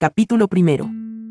Capítulo primero.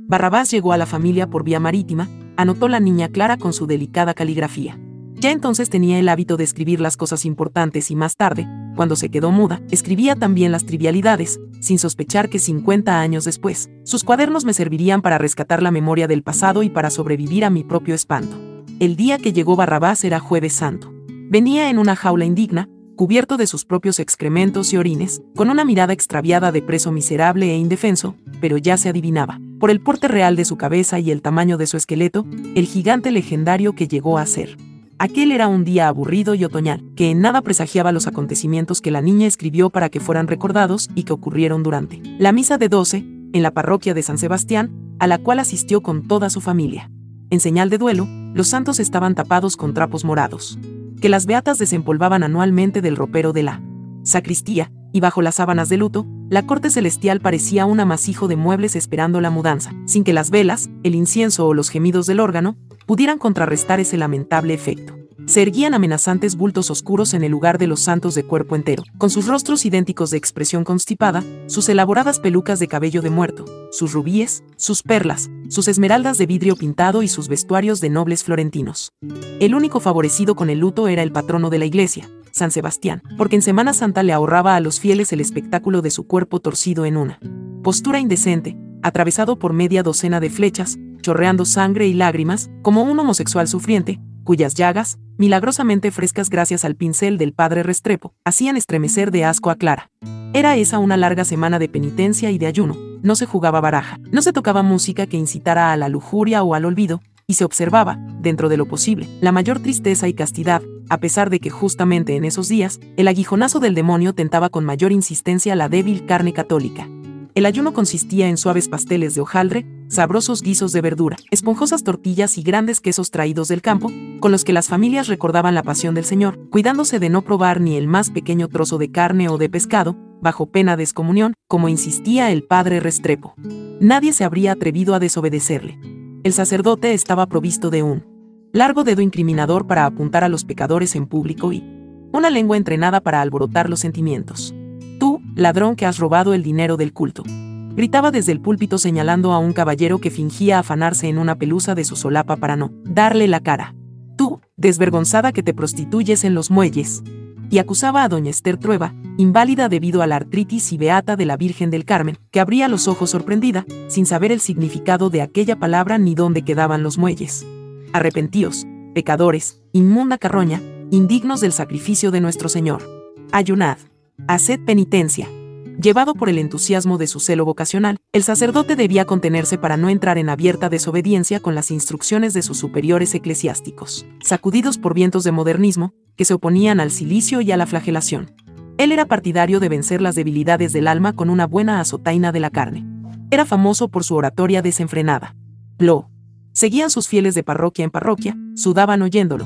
Barrabás llegó a la familia por vía marítima, anotó la niña Clara con su delicada caligrafía. Ya entonces tenía el hábito de escribir las cosas importantes y más tarde, cuando se quedó muda, escribía también las trivialidades, sin sospechar que 50 años después, sus cuadernos me servirían para rescatar la memoria del pasado y para sobrevivir a mi propio espanto. El día que llegó Barrabás era jueves santo. Venía en una jaula indigna, cubierto de sus propios excrementos y orines, con una mirada extraviada de preso miserable e indefenso, pero ya se adivinaba, por el porte real de su cabeza y el tamaño de su esqueleto, el gigante legendario que llegó a ser. Aquel era un día aburrido y otoñal, que en nada presagiaba los acontecimientos que la niña escribió para que fueran recordados y que ocurrieron durante la misa de doce, en la parroquia de San Sebastián, a la cual asistió con toda su familia. En señal de duelo, los santos estaban tapados con trapos morados, que las beatas desempolvaban anualmente del ropero de la sacristía, y bajo las sábanas de luto, la corte celestial parecía un amasijo de muebles esperando la mudanza, sin que las velas, el incienso o los gemidos del órgano pudieran contrarrestar ese lamentable efecto. Se erguían amenazantes bultos oscuros en el lugar de los santos de cuerpo entero, con sus rostros idénticos de expresión constipada, sus elaboradas pelucas de cabello de muerto, sus rubíes, sus perlas, sus esmeraldas de vidrio pintado y sus vestuarios de nobles florentinos. El único favorecido con el luto era el patrono de la iglesia, San Sebastián, porque en Semana Santa le ahorraba a los fieles el espectáculo de su cuerpo torcido en una postura indecente, atravesado por media docena de flechas, chorreando sangre y lágrimas, como un homosexual sufriente, cuyas llagas, milagrosamente frescas gracias al pincel del padre Restrepo, hacían estremecer de asco a Clara. Era esa una larga semana de penitencia y de ayuno, no se jugaba baraja, no se tocaba música que incitara a la lujuria o al olvido, y se observaba, dentro de lo posible, la mayor tristeza y castidad, a pesar de que justamente en esos días, el aguijonazo del demonio tentaba con mayor insistencia la débil carne católica. El ayuno consistía en suaves pasteles de hojaldre, sabrosos guisos de verdura, esponjosas tortillas y grandes quesos traídos del campo, con los que las familias recordaban la pasión del Señor, cuidándose de no probar ni el más pequeño trozo de carne o de pescado, bajo pena de excomunión, como insistía el padre Restrepo. Nadie se habría atrevido a desobedecerle. El sacerdote estaba provisto de un largo dedo incriminador para apuntar a los pecadores en público y una lengua entrenada para alborotar los sentimientos. Tú, ladrón que has robado el dinero del culto gritaba desde el púlpito señalando a un caballero que fingía afanarse en una pelusa de su solapa para no darle la cara. Tú, desvergonzada que te prostituyes en los muelles. Y acusaba a doña Esther Trueba, inválida debido a la artritis y beata de la Virgen del Carmen, que abría los ojos sorprendida, sin saber el significado de aquella palabra ni dónde quedaban los muelles. Arrepentíos, pecadores, inmunda carroña, indignos del sacrificio de nuestro Señor. Ayunad. Haced penitencia. Llevado por el entusiasmo de su celo vocacional, el sacerdote debía contenerse para no entrar en abierta desobediencia con las instrucciones de sus superiores eclesiásticos, sacudidos por vientos de modernismo, que se oponían al silicio y a la flagelación. Él era partidario de vencer las debilidades del alma con una buena azotaina de la carne. Era famoso por su oratoria desenfrenada. Lo seguían sus fieles de parroquia en parroquia, sudaban oyéndolo,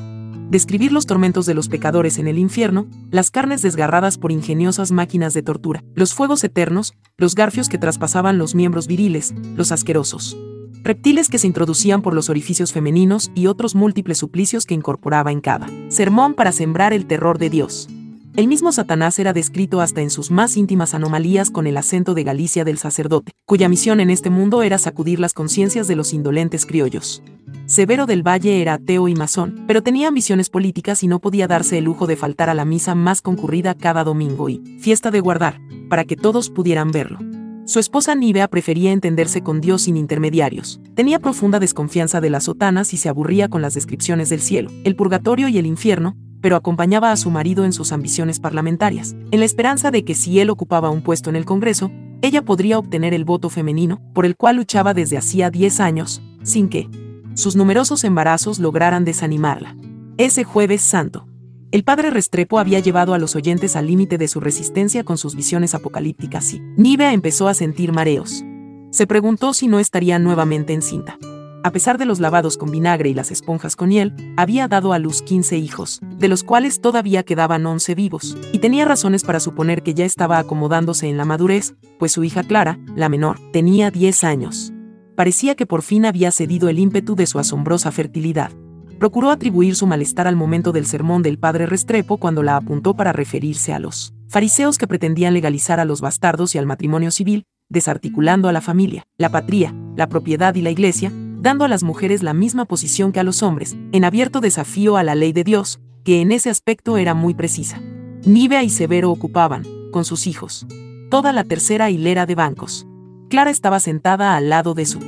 describir los tormentos de los pecadores en el infierno, las carnes desgarradas por ingeniosas máquinas de tortura, los fuegos eternos, los garfios que traspasaban los miembros viriles, los asquerosos reptiles que se introducían por los orificios femeninos y otros múltiples suplicios que incorporaba en cada sermón para sembrar el terror de Dios. El mismo Satanás era descrito hasta en sus más íntimas anomalías con el acento de Galicia del sacerdote, cuya misión en este mundo era sacudir las conciencias de los indolentes criollos. Severo del Valle era ateo y masón, pero tenía ambiciones políticas y no podía darse el lujo de faltar a la misa más concurrida cada domingo y fiesta de guardar, para que todos pudieran verlo. Su esposa Nivea prefería entenderse con Dios sin intermediarios. Tenía profunda desconfianza de las sotanas y se aburría con las descripciones del cielo, el purgatorio y el infierno, pero acompañaba a su marido en sus ambiciones parlamentarias, en la esperanza de que si él ocupaba un puesto en el Congreso, ella podría obtener el voto femenino, por el cual luchaba desde hacía 10 años, sin que, sus numerosos embarazos lograran desanimarla. Ese jueves santo, el padre Restrepo había llevado a los oyentes al límite de su resistencia con sus visiones apocalípticas y Nivea empezó a sentir mareos. Se preguntó si no estaría nuevamente encinta. A pesar de los lavados con vinagre y las esponjas con hiel, había dado a luz 15 hijos, de los cuales todavía quedaban 11 vivos, y tenía razones para suponer que ya estaba acomodándose en la madurez, pues su hija Clara, la menor, tenía 10 años parecía que por fin había cedido el ímpetu de su asombrosa fertilidad. Procuró atribuir su malestar al momento del sermón del padre Restrepo cuando la apuntó para referirse a los fariseos que pretendían legalizar a los bastardos y al matrimonio civil, desarticulando a la familia, la patria, la propiedad y la iglesia, dando a las mujeres la misma posición que a los hombres, en abierto desafío a la ley de Dios, que en ese aspecto era muy precisa. Nivea y Severo ocupaban, con sus hijos, toda la tercera hilera de bancos. Clara estaba sentada al lado de su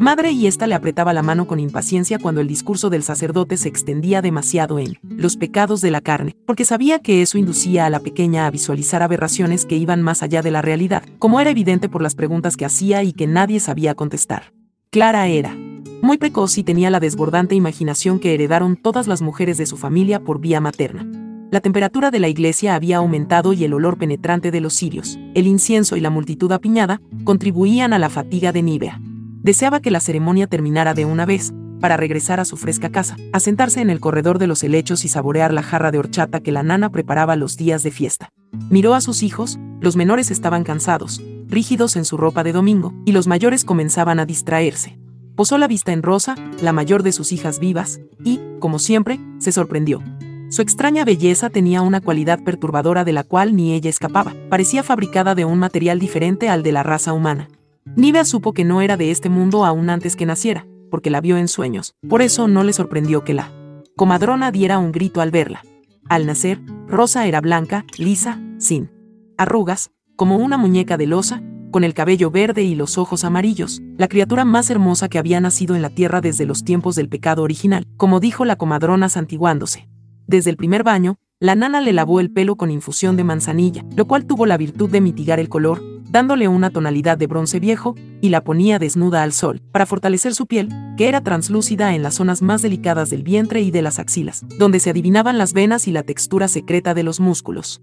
madre y ésta le apretaba la mano con impaciencia cuando el discurso del sacerdote se extendía demasiado en los pecados de la carne, porque sabía que eso inducía a la pequeña a visualizar aberraciones que iban más allá de la realidad, como era evidente por las preguntas que hacía y que nadie sabía contestar. Clara era muy precoz y tenía la desbordante imaginación que heredaron todas las mujeres de su familia por vía materna. La temperatura de la iglesia había aumentado y el olor penetrante de los cirios, el incienso y la multitud apiñada contribuían a la fatiga de Nivea. Deseaba que la ceremonia terminara de una vez, para regresar a su fresca casa, a sentarse en el corredor de los helechos y saborear la jarra de horchata que la nana preparaba los días de fiesta. Miró a sus hijos, los menores estaban cansados, rígidos en su ropa de domingo, y los mayores comenzaban a distraerse. Posó la vista en Rosa, la mayor de sus hijas vivas, y, como siempre, se sorprendió. Su extraña belleza tenía una cualidad perturbadora de la cual ni ella escapaba. Parecía fabricada de un material diferente al de la raza humana. Nivea supo que no era de este mundo aún antes que naciera, porque la vio en sueños. Por eso no le sorprendió que la comadrona diera un grito al verla. Al nacer, Rosa era blanca, lisa, sin arrugas, como una muñeca de losa, con el cabello verde y los ojos amarillos, la criatura más hermosa que había nacido en la tierra desde los tiempos del pecado original, como dijo la comadrona santiguándose. Desde el primer baño, la nana le lavó el pelo con infusión de manzanilla, lo cual tuvo la virtud de mitigar el color, dándole una tonalidad de bronce viejo, y la ponía desnuda al sol, para fortalecer su piel, que era translúcida en las zonas más delicadas del vientre y de las axilas, donde se adivinaban las venas y la textura secreta de los músculos.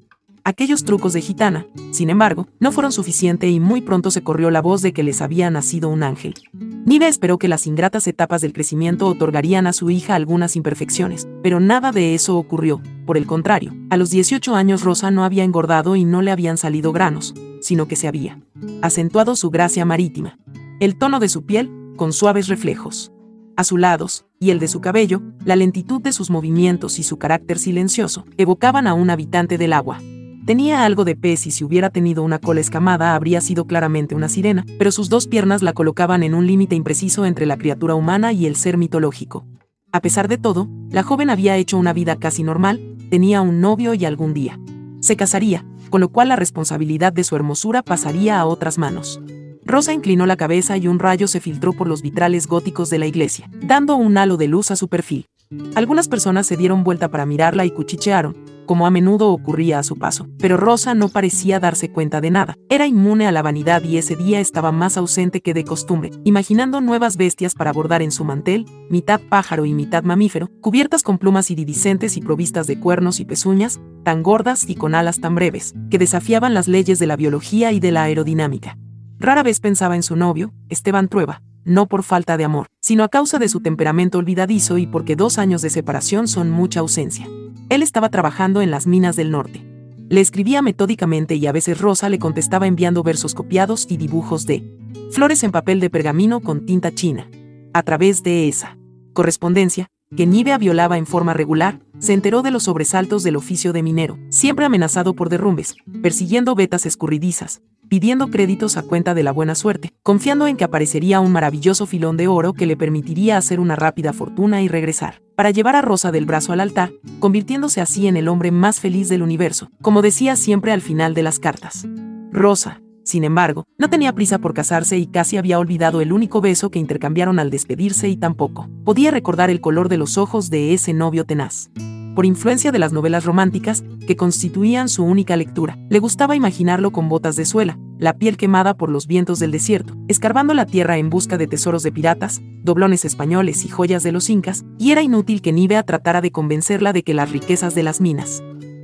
Aquellos trucos de gitana, sin embargo, no fueron suficiente y muy pronto se corrió la voz de que les había nacido un ángel. Nive esperó que las ingratas etapas del crecimiento otorgarían a su hija algunas imperfecciones, pero nada de eso ocurrió. Por el contrario, a los 18 años Rosa no había engordado y no le habían salido granos, sino que se había acentuado su gracia marítima. El tono de su piel, con suaves reflejos azulados, y el de su cabello, la lentitud de sus movimientos y su carácter silencioso, evocaban a un habitante del agua. Tenía algo de pez y si hubiera tenido una cola escamada habría sido claramente una sirena, pero sus dos piernas la colocaban en un límite impreciso entre la criatura humana y el ser mitológico. A pesar de todo, la joven había hecho una vida casi normal, tenía un novio y algún día se casaría, con lo cual la responsabilidad de su hermosura pasaría a otras manos. Rosa inclinó la cabeza y un rayo se filtró por los vitrales góticos de la iglesia, dando un halo de luz a su perfil. Algunas personas se dieron vuelta para mirarla y cuchichearon, como a menudo ocurría a su paso. Pero Rosa no parecía darse cuenta de nada. Era inmune a la vanidad y ese día estaba más ausente que de costumbre, imaginando nuevas bestias para bordar en su mantel, mitad pájaro y mitad mamífero, cubiertas con plumas iridiscentes y provistas de cuernos y pezuñas, tan gordas y con alas tan breves, que desafiaban las leyes de la biología y de la aerodinámica. Rara vez pensaba en su novio, Esteban Trueba, no por falta de amor, sino a causa de su temperamento olvidadizo y porque dos años de separación son mucha ausencia. Él estaba trabajando en las minas del norte. Le escribía metódicamente y a veces Rosa le contestaba enviando versos copiados y dibujos de flores en papel de pergamino con tinta china. A través de esa correspondencia, que Nivea violaba en forma regular, se enteró de los sobresaltos del oficio de minero, siempre amenazado por derrumbes, persiguiendo vetas escurridizas, pidiendo créditos a cuenta de la buena suerte, confiando en que aparecería un maravilloso filón de oro que le permitiría hacer una rápida fortuna y regresar, para llevar a Rosa del brazo al altar, convirtiéndose así en el hombre más feliz del universo, como decía siempre al final de las cartas. Rosa, sin embargo, no tenía prisa por casarse y casi había olvidado el único beso que intercambiaron al despedirse y tampoco podía recordar el color de los ojos de ese novio tenaz por influencia de las novelas románticas, que constituían su única lectura. Le gustaba imaginarlo con botas de suela, la piel quemada por los vientos del desierto, escarbando la tierra en busca de tesoros de piratas, doblones españoles y joyas de los incas, y era inútil que Nivea tratara de convencerla de que las riquezas de las minas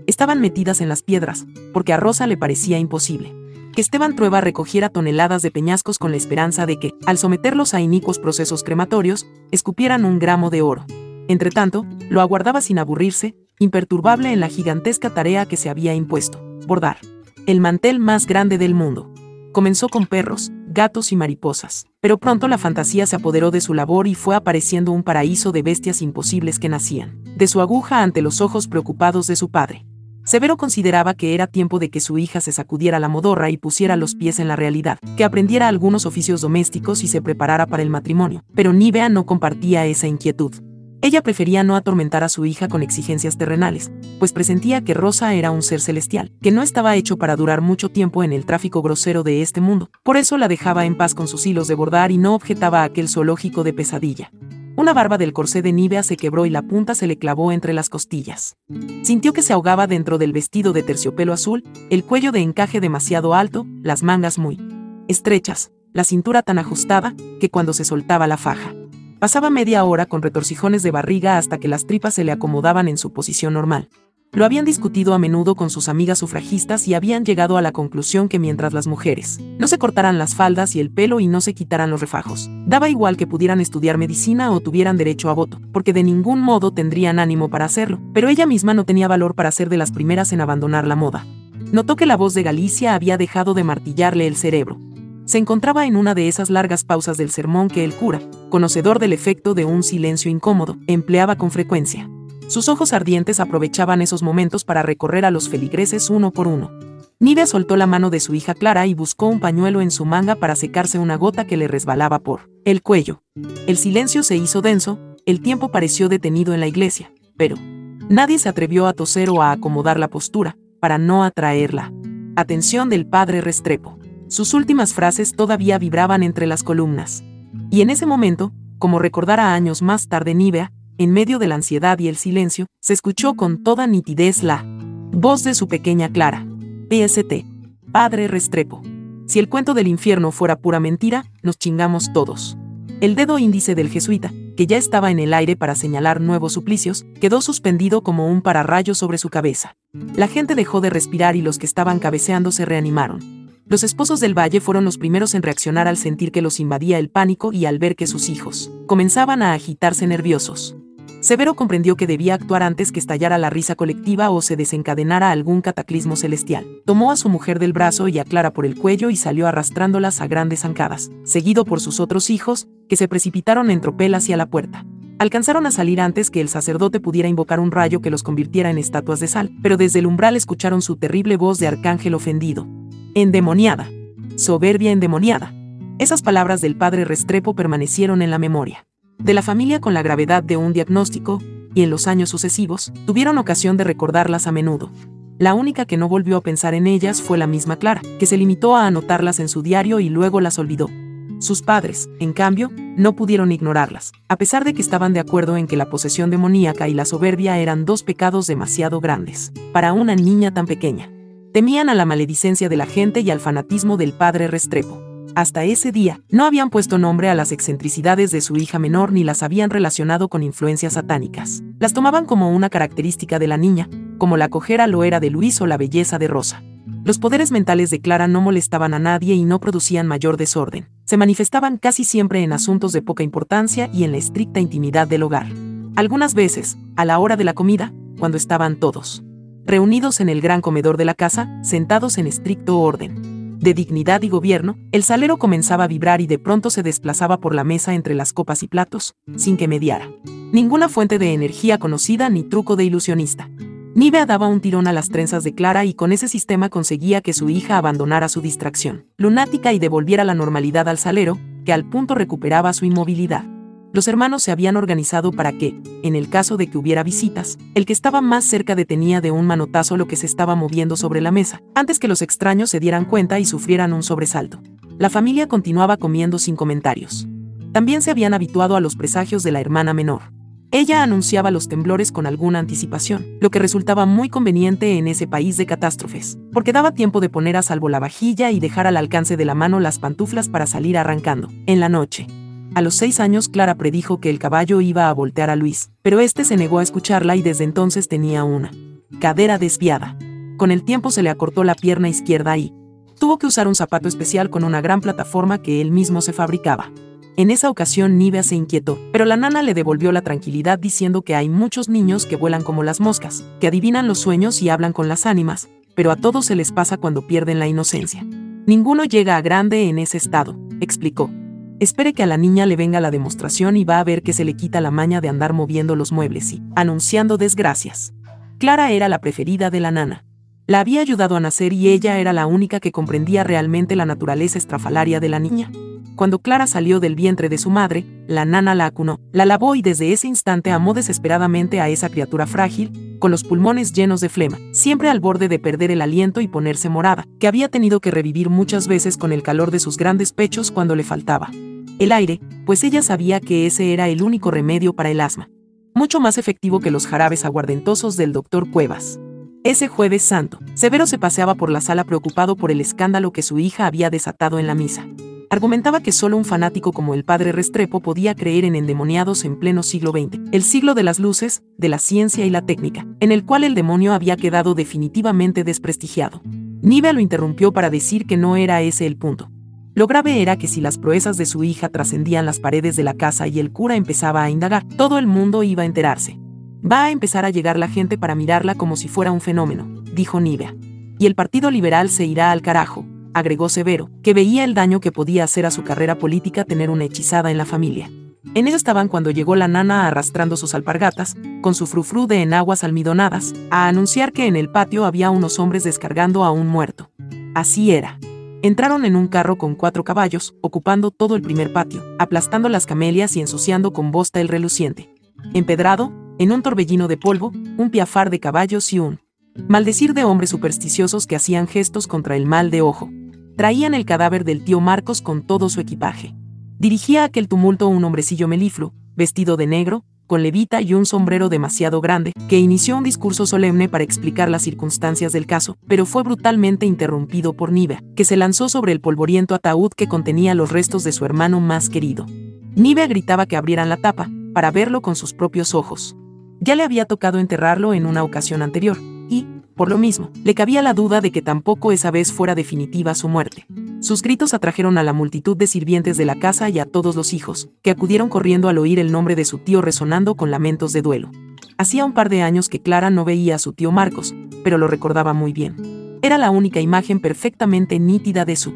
estaban metidas en las piedras, porque a Rosa le parecía imposible que Esteban Trueba recogiera toneladas de peñascos con la esperanza de que, al someterlos a inicuos procesos crematorios, escupieran un gramo de oro. Entretanto, lo aguardaba sin aburrirse, imperturbable en la gigantesca tarea que se había impuesto, bordar. El mantel más grande del mundo. Comenzó con perros, gatos y mariposas, pero pronto la fantasía se apoderó de su labor y fue apareciendo un paraíso de bestias imposibles que nacían, de su aguja ante los ojos preocupados de su padre. Severo consideraba que era tiempo de que su hija se sacudiera la modorra y pusiera los pies en la realidad, que aprendiera algunos oficios domésticos y se preparara para el matrimonio, pero Nivea no compartía esa inquietud. Ella prefería no atormentar a su hija con exigencias terrenales, pues presentía que Rosa era un ser celestial, que no estaba hecho para durar mucho tiempo en el tráfico grosero de este mundo. Por eso la dejaba en paz con sus hilos de bordar y no objetaba aquel zoológico de pesadilla. Una barba del corsé de Nivea se quebró y la punta se le clavó entre las costillas. Sintió que se ahogaba dentro del vestido de terciopelo azul, el cuello de encaje demasiado alto, las mangas muy estrechas, la cintura tan ajustada, que cuando se soltaba la faja. Pasaba media hora con retorcijones de barriga hasta que las tripas se le acomodaban en su posición normal. Lo habían discutido a menudo con sus amigas sufragistas y habían llegado a la conclusión que mientras las mujeres no se cortaran las faldas y el pelo y no se quitaran los refajos, daba igual que pudieran estudiar medicina o tuvieran derecho a voto, porque de ningún modo tendrían ánimo para hacerlo, pero ella misma no tenía valor para ser de las primeras en abandonar la moda. Notó que la voz de Galicia había dejado de martillarle el cerebro. Se encontraba en una de esas largas pausas del sermón que el cura, conocedor del efecto de un silencio incómodo, empleaba con frecuencia. Sus ojos ardientes aprovechaban esos momentos para recorrer a los feligreses uno por uno. Nivea soltó la mano de su hija Clara y buscó un pañuelo en su manga para secarse una gota que le resbalaba por el cuello. El silencio se hizo denso, el tiempo pareció detenido en la iglesia, pero nadie se atrevió a toser o a acomodar la postura, para no atraer la atención del padre Restrepo. Sus últimas frases todavía vibraban entre las columnas. Y en ese momento, como recordara años más tarde Nivea, en medio de la ansiedad y el silencio, se escuchó con toda nitidez la voz de su pequeña Clara. PST. Padre Restrepo. Si el cuento del infierno fuera pura mentira, nos chingamos todos. El dedo índice del jesuita, que ya estaba en el aire para señalar nuevos suplicios, quedó suspendido como un pararrayo sobre su cabeza. La gente dejó de respirar y los que estaban cabeceando se reanimaron. Los esposos del valle fueron los primeros en reaccionar al sentir que los invadía el pánico y al ver que sus hijos comenzaban a agitarse nerviosos. Severo comprendió que debía actuar antes que estallara la risa colectiva o se desencadenara algún cataclismo celestial. Tomó a su mujer del brazo y a Clara por el cuello y salió arrastrándolas a grandes zancadas, seguido por sus otros hijos, que se precipitaron en tropel hacia la puerta. Alcanzaron a salir antes que el sacerdote pudiera invocar un rayo que los convirtiera en estatuas de sal, pero desde el umbral escucharon su terrible voz de arcángel ofendido. Endemoniada. Soberbia endemoniada. Esas palabras del padre Restrepo permanecieron en la memoria de la familia con la gravedad de un diagnóstico, y en los años sucesivos, tuvieron ocasión de recordarlas a menudo. La única que no volvió a pensar en ellas fue la misma Clara, que se limitó a anotarlas en su diario y luego las olvidó. Sus padres, en cambio, no pudieron ignorarlas, a pesar de que estaban de acuerdo en que la posesión demoníaca y la soberbia eran dos pecados demasiado grandes para una niña tan pequeña. Temían a la maledicencia de la gente y al fanatismo del padre Restrepo. Hasta ese día, no habían puesto nombre a las excentricidades de su hija menor ni las habían relacionado con influencias satánicas. Las tomaban como una característica de la niña, como la cojera lo era de Luis o la belleza de Rosa. Los poderes mentales de Clara no molestaban a nadie y no producían mayor desorden. Se manifestaban casi siempre en asuntos de poca importancia y en la estricta intimidad del hogar. Algunas veces, a la hora de la comida, cuando estaban todos reunidos en el gran comedor de la casa, sentados en estricto orden de dignidad y gobierno, el salero comenzaba a vibrar y de pronto se desplazaba por la mesa entre las copas y platos, sin que mediara. Ninguna fuente de energía conocida ni truco de ilusionista. Nivea daba un tirón a las trenzas de Clara y con ese sistema conseguía que su hija abandonara su distracción lunática y devolviera la normalidad al salero, que al punto recuperaba su inmovilidad los hermanos se habían organizado para que, en el caso de que hubiera visitas, el que estaba más cerca detenía de un manotazo lo que se estaba moviendo sobre la mesa, antes que los extraños se dieran cuenta y sufrieran un sobresalto. La familia continuaba comiendo sin comentarios. También se habían habituado a los presagios de la hermana menor. Ella anunciaba los temblores con alguna anticipación, lo que resultaba muy conveniente en ese país de catástrofes, porque daba tiempo de poner a salvo la vajilla y dejar al alcance de la mano las pantuflas para salir arrancando. En la noche, a los seis años Clara predijo que el caballo iba a voltear a Luis, pero este se negó a escucharla y desde entonces tenía una cadera desviada. Con el tiempo se le acortó la pierna izquierda y tuvo que usar un zapato especial con una gran plataforma que él mismo se fabricaba. En esa ocasión Nivea se inquietó, pero la nana le devolvió la tranquilidad diciendo que hay muchos niños que vuelan como las moscas, que adivinan los sueños y hablan con las ánimas, pero a todos se les pasa cuando pierden la inocencia. Ninguno llega a grande en ese estado, explicó. Espere que a la niña le venga la demostración y va a ver que se le quita la maña de andar moviendo los muebles y anunciando desgracias. Clara era la preferida de la nana. La había ayudado a nacer y ella era la única que comprendía realmente la naturaleza estrafalaria de la niña. Cuando Clara salió del vientre de su madre, la nana la acunó, la lavó y desde ese instante amó desesperadamente a esa criatura frágil, con los pulmones llenos de flema, siempre al borde de perder el aliento y ponerse morada, que había tenido que revivir muchas veces con el calor de sus grandes pechos cuando le faltaba el aire, pues ella sabía que ese era el único remedio para el asma. Mucho más efectivo que los jarabes aguardentosos del doctor Cuevas. Ese jueves santo, Severo se paseaba por la sala preocupado por el escándalo que su hija había desatado en la misa. Argumentaba que solo un fanático como el padre Restrepo podía creer en endemoniados en pleno siglo XX, el siglo de las luces, de la ciencia y la técnica, en el cual el demonio había quedado definitivamente desprestigiado. Nive lo interrumpió para decir que no era ese el punto. Lo grave era que si las proezas de su hija trascendían las paredes de la casa y el cura empezaba a indagar, todo el mundo iba a enterarse. Va a empezar a llegar la gente para mirarla como si fuera un fenómeno, dijo Nivea. Y el Partido Liberal se irá al carajo, agregó Severo, que veía el daño que podía hacer a su carrera política tener una hechizada en la familia. En ello estaban cuando llegó la nana arrastrando sus alpargatas, con su frufru de enaguas almidonadas, a anunciar que en el patio había unos hombres descargando a un muerto. Así era. Entraron en un carro con cuatro caballos, ocupando todo el primer patio, aplastando las camelias y ensuciando con bosta el reluciente. Empedrado, en un torbellino de polvo, un piafar de caballos y un maldecir de hombres supersticiosos que hacían gestos contra el mal de ojo. Traían el cadáver del tío Marcos con todo su equipaje. Dirigía aquel tumulto un hombrecillo melifluo, vestido de negro, con levita y un sombrero demasiado grande, que inició un discurso solemne para explicar las circunstancias del caso, pero fue brutalmente interrumpido por Nivea, que se lanzó sobre el polvoriento ataúd que contenía los restos de su hermano más querido. Nivea gritaba que abrieran la tapa, para verlo con sus propios ojos. Ya le había tocado enterrarlo en una ocasión anterior, y, por lo mismo, le cabía la duda de que tampoco esa vez fuera definitiva su muerte. Sus gritos atrajeron a la multitud de sirvientes de la casa y a todos los hijos, que acudieron corriendo al oír el nombre de su tío resonando con lamentos de duelo. Hacía un par de años que Clara no veía a su tío Marcos, pero lo recordaba muy bien. Era la única imagen perfectamente nítida de su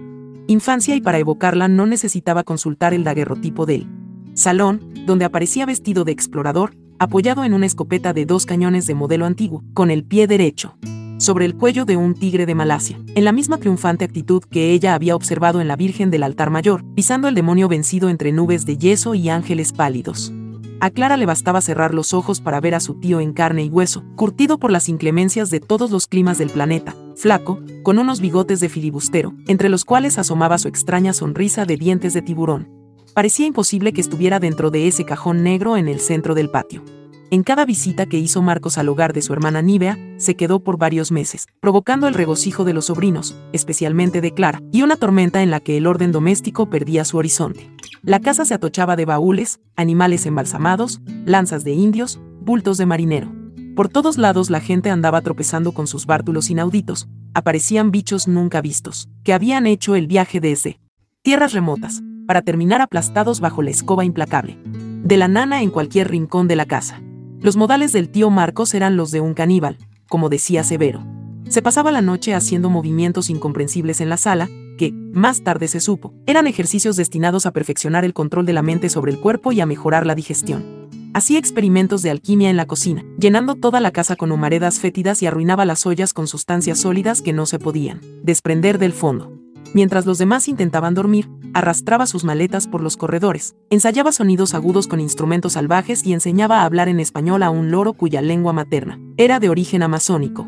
infancia y para evocarla no necesitaba consultar el daguerrotipo del salón, donde aparecía vestido de explorador, apoyado en una escopeta de dos cañones de modelo antiguo, con el pie derecho sobre el cuello de un tigre de Malasia, en la misma triunfante actitud que ella había observado en la Virgen del altar mayor, pisando el demonio vencido entre nubes de yeso y ángeles pálidos. A Clara le bastaba cerrar los ojos para ver a su tío en carne y hueso, curtido por las inclemencias de todos los climas del planeta, flaco, con unos bigotes de filibustero, entre los cuales asomaba su extraña sonrisa de dientes de tiburón. Parecía imposible que estuviera dentro de ese cajón negro en el centro del patio. En cada visita que hizo Marcos al hogar de su hermana Nivea, se quedó por varios meses, provocando el regocijo de los sobrinos, especialmente de Clara, y una tormenta en la que el orden doméstico perdía su horizonte. La casa se atochaba de baúles, animales embalsamados, lanzas de indios, bultos de marinero. Por todos lados la gente andaba tropezando con sus bártulos inauditos, aparecían bichos nunca vistos, que habían hecho el viaje desde tierras remotas, para terminar aplastados bajo la escoba implacable de la nana en cualquier rincón de la casa. Los modales del tío Marcos eran los de un caníbal, como decía Severo. Se pasaba la noche haciendo movimientos incomprensibles en la sala, que, más tarde se supo, eran ejercicios destinados a perfeccionar el control de la mente sobre el cuerpo y a mejorar la digestión. Hacía experimentos de alquimia en la cocina, llenando toda la casa con humaredas fétidas y arruinaba las ollas con sustancias sólidas que no se podían desprender del fondo. Mientras los demás intentaban dormir, arrastraba sus maletas por los corredores, ensayaba sonidos agudos con instrumentos salvajes y enseñaba a hablar en español a un loro cuya lengua materna era de origen amazónico.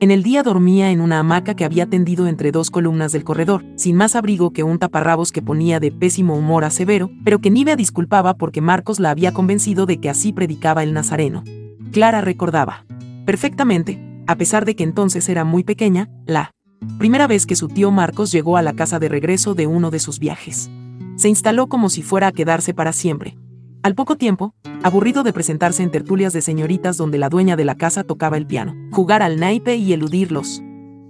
En el día dormía en una hamaca que había tendido entre dos columnas del corredor, sin más abrigo que un taparrabos que ponía de pésimo humor a Severo, pero que Nivea disculpaba porque Marcos la había convencido de que así predicaba el nazareno. Clara recordaba perfectamente, a pesar de que entonces era muy pequeña, la primera vez que su tío Marcos llegó a la casa de regreso de uno de sus viajes. Se instaló como si fuera a quedarse para siempre. Al poco tiempo, aburrido de presentarse en tertulias de señoritas donde la dueña de la casa tocaba el piano, jugar al naipe y eludirlos,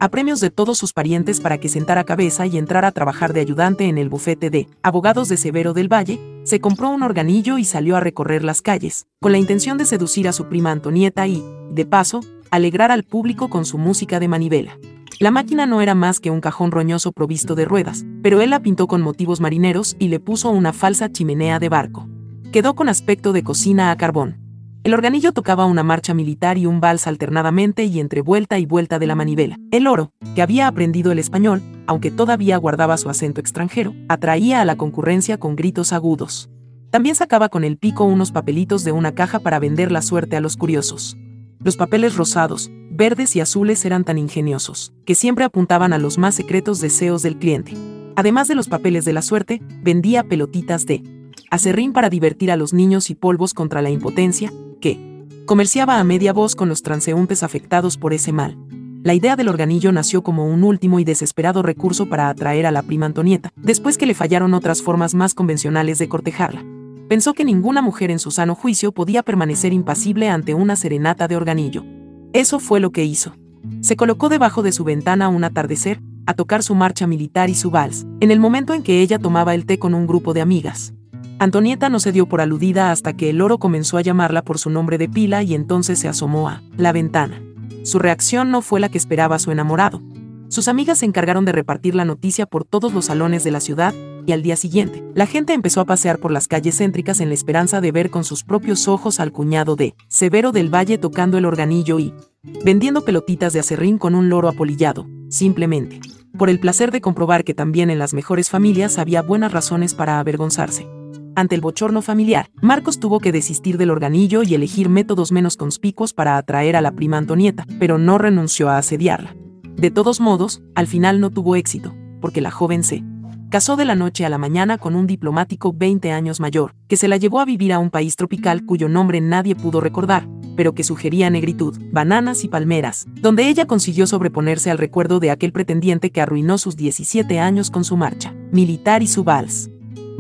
a premios de todos sus parientes para que sentara cabeza y entrara a trabajar de ayudante en el bufete de abogados de Severo del Valle, se compró un organillo y salió a recorrer las calles, con la intención de seducir a su prima Antonieta y, de paso, alegrar al público con su música de manivela. La máquina no era más que un cajón roñoso provisto de ruedas, pero él la pintó con motivos marineros y le puso una falsa chimenea de barco. Quedó con aspecto de cocina a carbón. El organillo tocaba una marcha militar y un vals alternadamente y entre vuelta y vuelta de la manivela. El oro, que había aprendido el español, aunque todavía guardaba su acento extranjero, atraía a la concurrencia con gritos agudos. También sacaba con el pico unos papelitos de una caja para vender la suerte a los curiosos. Los papeles rosados, verdes y azules eran tan ingeniosos, que siempre apuntaban a los más secretos deseos del cliente. Además de los papeles de la suerte, vendía pelotitas de acerrín para divertir a los niños y polvos contra la impotencia, que comerciaba a media voz con los transeúntes afectados por ese mal. La idea del organillo nació como un último y desesperado recurso para atraer a la prima Antonieta, después que le fallaron otras formas más convencionales de cortejarla. Pensó que ninguna mujer en su sano juicio podía permanecer impasible ante una serenata de organillo. Eso fue lo que hizo. Se colocó debajo de su ventana un atardecer, a tocar su marcha militar y su vals, en el momento en que ella tomaba el té con un grupo de amigas. Antonieta no se dio por aludida hasta que el loro comenzó a llamarla por su nombre de pila y entonces se asomó a la ventana. Su reacción no fue la que esperaba su enamorado. Sus amigas se encargaron de repartir la noticia por todos los salones de la ciudad, y al día siguiente, la gente empezó a pasear por las calles céntricas en la esperanza de ver con sus propios ojos al cuñado de Severo del Valle tocando el organillo y vendiendo pelotitas de acerrín con un loro apolillado, simplemente, por el placer de comprobar que también en las mejores familias había buenas razones para avergonzarse. Ante el bochorno familiar, Marcos tuvo que desistir del organillo y elegir métodos menos conspicuos para atraer a la prima Antonieta, pero no renunció a asediarla. De todos modos, al final no tuvo éxito, porque la joven se casó de la noche a la mañana con un diplomático 20 años mayor, que se la llevó a vivir a un país tropical cuyo nombre nadie pudo recordar, pero que sugería negritud, bananas y palmeras, donde ella consiguió sobreponerse al recuerdo de aquel pretendiente que arruinó sus 17 años con su marcha militar y su vals.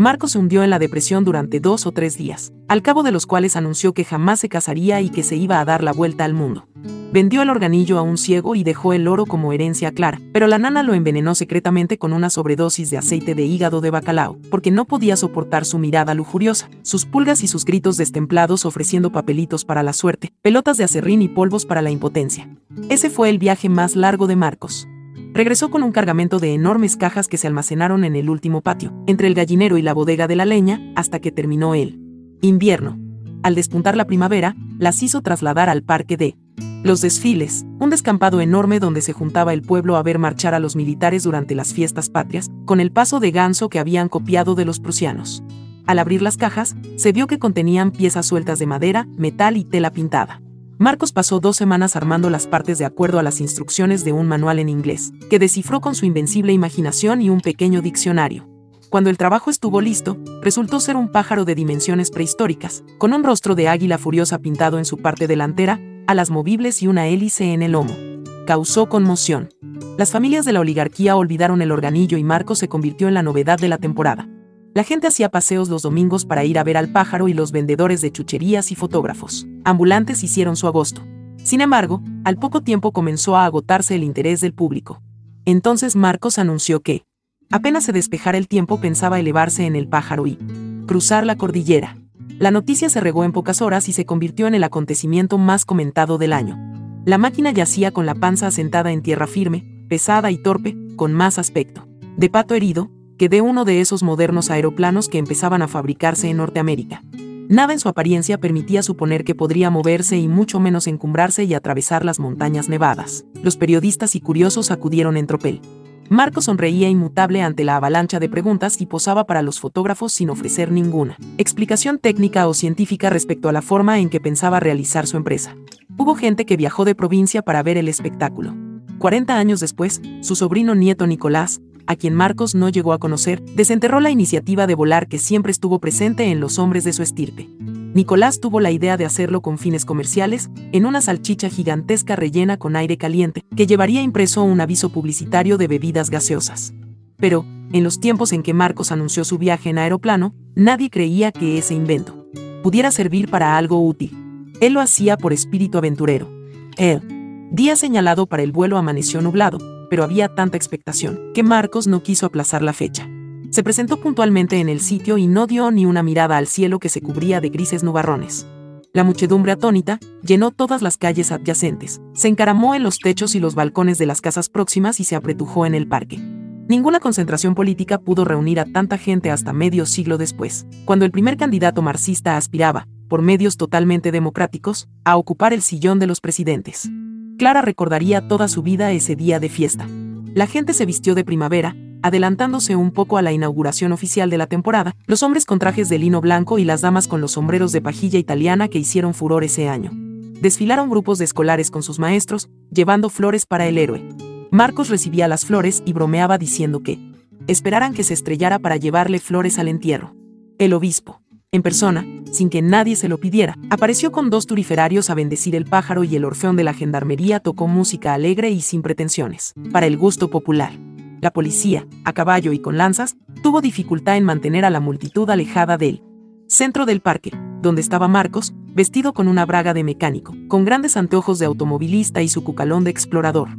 Marcos se hundió en la depresión durante dos o tres días, al cabo de los cuales anunció que jamás se casaría y que se iba a dar la vuelta al mundo. Vendió el organillo a un ciego y dejó el oro como herencia clara, pero la nana lo envenenó secretamente con una sobredosis de aceite de hígado de bacalao, porque no podía soportar su mirada lujuriosa, sus pulgas y sus gritos destemplados ofreciendo papelitos para la suerte, pelotas de acerrín y polvos para la impotencia. Ese fue el viaje más largo de Marcos. Regresó con un cargamento de enormes cajas que se almacenaron en el último patio, entre el gallinero y la bodega de la leña, hasta que terminó el invierno. Al despuntar la primavera, las hizo trasladar al parque de los desfiles, un descampado enorme donde se juntaba el pueblo a ver marchar a los militares durante las fiestas patrias, con el paso de ganso que habían copiado de los prusianos. Al abrir las cajas, se vio que contenían piezas sueltas de madera, metal y tela pintada. Marcos pasó dos semanas armando las partes de acuerdo a las instrucciones de un manual en inglés, que descifró con su invencible imaginación y un pequeño diccionario. Cuando el trabajo estuvo listo, resultó ser un pájaro de dimensiones prehistóricas, con un rostro de águila furiosa pintado en su parte delantera, alas movibles y una hélice en el lomo. Causó conmoción. Las familias de la oligarquía olvidaron el organillo y Marcos se convirtió en la novedad de la temporada. La gente hacía paseos los domingos para ir a ver al pájaro y los vendedores de chucherías y fotógrafos. Ambulantes hicieron su agosto. Sin embargo, al poco tiempo comenzó a agotarse el interés del público. Entonces Marcos anunció que, apenas se despejara el tiempo, pensaba elevarse en el pájaro y cruzar la cordillera. La noticia se regó en pocas horas y se convirtió en el acontecimiento más comentado del año. La máquina yacía con la panza asentada en tierra firme, pesada y torpe, con más aspecto de pato herido, de uno de esos modernos aeroplanos que empezaban a fabricarse en Norteamérica. Nada en su apariencia permitía suponer que podría moverse y mucho menos encumbrarse y atravesar las montañas nevadas. Los periodistas y curiosos acudieron en tropel. Marco sonreía inmutable ante la avalancha de preguntas y posaba para los fotógrafos sin ofrecer ninguna explicación técnica o científica respecto a la forma en que pensaba realizar su empresa. Hubo gente que viajó de provincia para ver el espectáculo. 40 años después, su sobrino nieto Nicolás, a quien Marcos no llegó a conocer, desenterró la iniciativa de volar que siempre estuvo presente en los hombres de su estirpe. Nicolás tuvo la idea de hacerlo con fines comerciales, en una salchicha gigantesca rellena con aire caliente, que llevaría impreso un aviso publicitario de bebidas gaseosas. Pero, en los tiempos en que Marcos anunció su viaje en aeroplano, nadie creía que ese invento pudiera servir para algo útil. Él lo hacía por espíritu aventurero. El día señalado para el vuelo amaneció nublado, pero había tanta expectación que Marcos no quiso aplazar la fecha. Se presentó puntualmente en el sitio y no dio ni una mirada al cielo que se cubría de grises nubarrones. La muchedumbre atónita llenó todas las calles adyacentes, se encaramó en los techos y los balcones de las casas próximas y se apretujó en el parque. Ninguna concentración política pudo reunir a tanta gente hasta medio siglo después, cuando el primer candidato marxista aspiraba, por medios totalmente democráticos, a ocupar el sillón de los presidentes. Clara recordaría toda su vida ese día de fiesta. La gente se vistió de primavera, adelantándose un poco a la inauguración oficial de la temporada, los hombres con trajes de lino blanco y las damas con los sombreros de pajilla italiana que hicieron furor ese año. Desfilaron grupos de escolares con sus maestros, llevando flores para el héroe. Marcos recibía las flores y bromeaba diciendo que esperaran que se estrellara para llevarle flores al entierro. El obispo, en persona, sin que nadie se lo pidiera, apareció con dos turiferarios a bendecir el pájaro y el orfeón de la gendarmería tocó música alegre y sin pretensiones, para el gusto popular la policía, a caballo y con lanzas, tuvo dificultad en mantener a la multitud alejada del centro del parque, donde estaba Marcos, vestido con una braga de mecánico, con grandes anteojos de automovilista y su cucalón de explorador.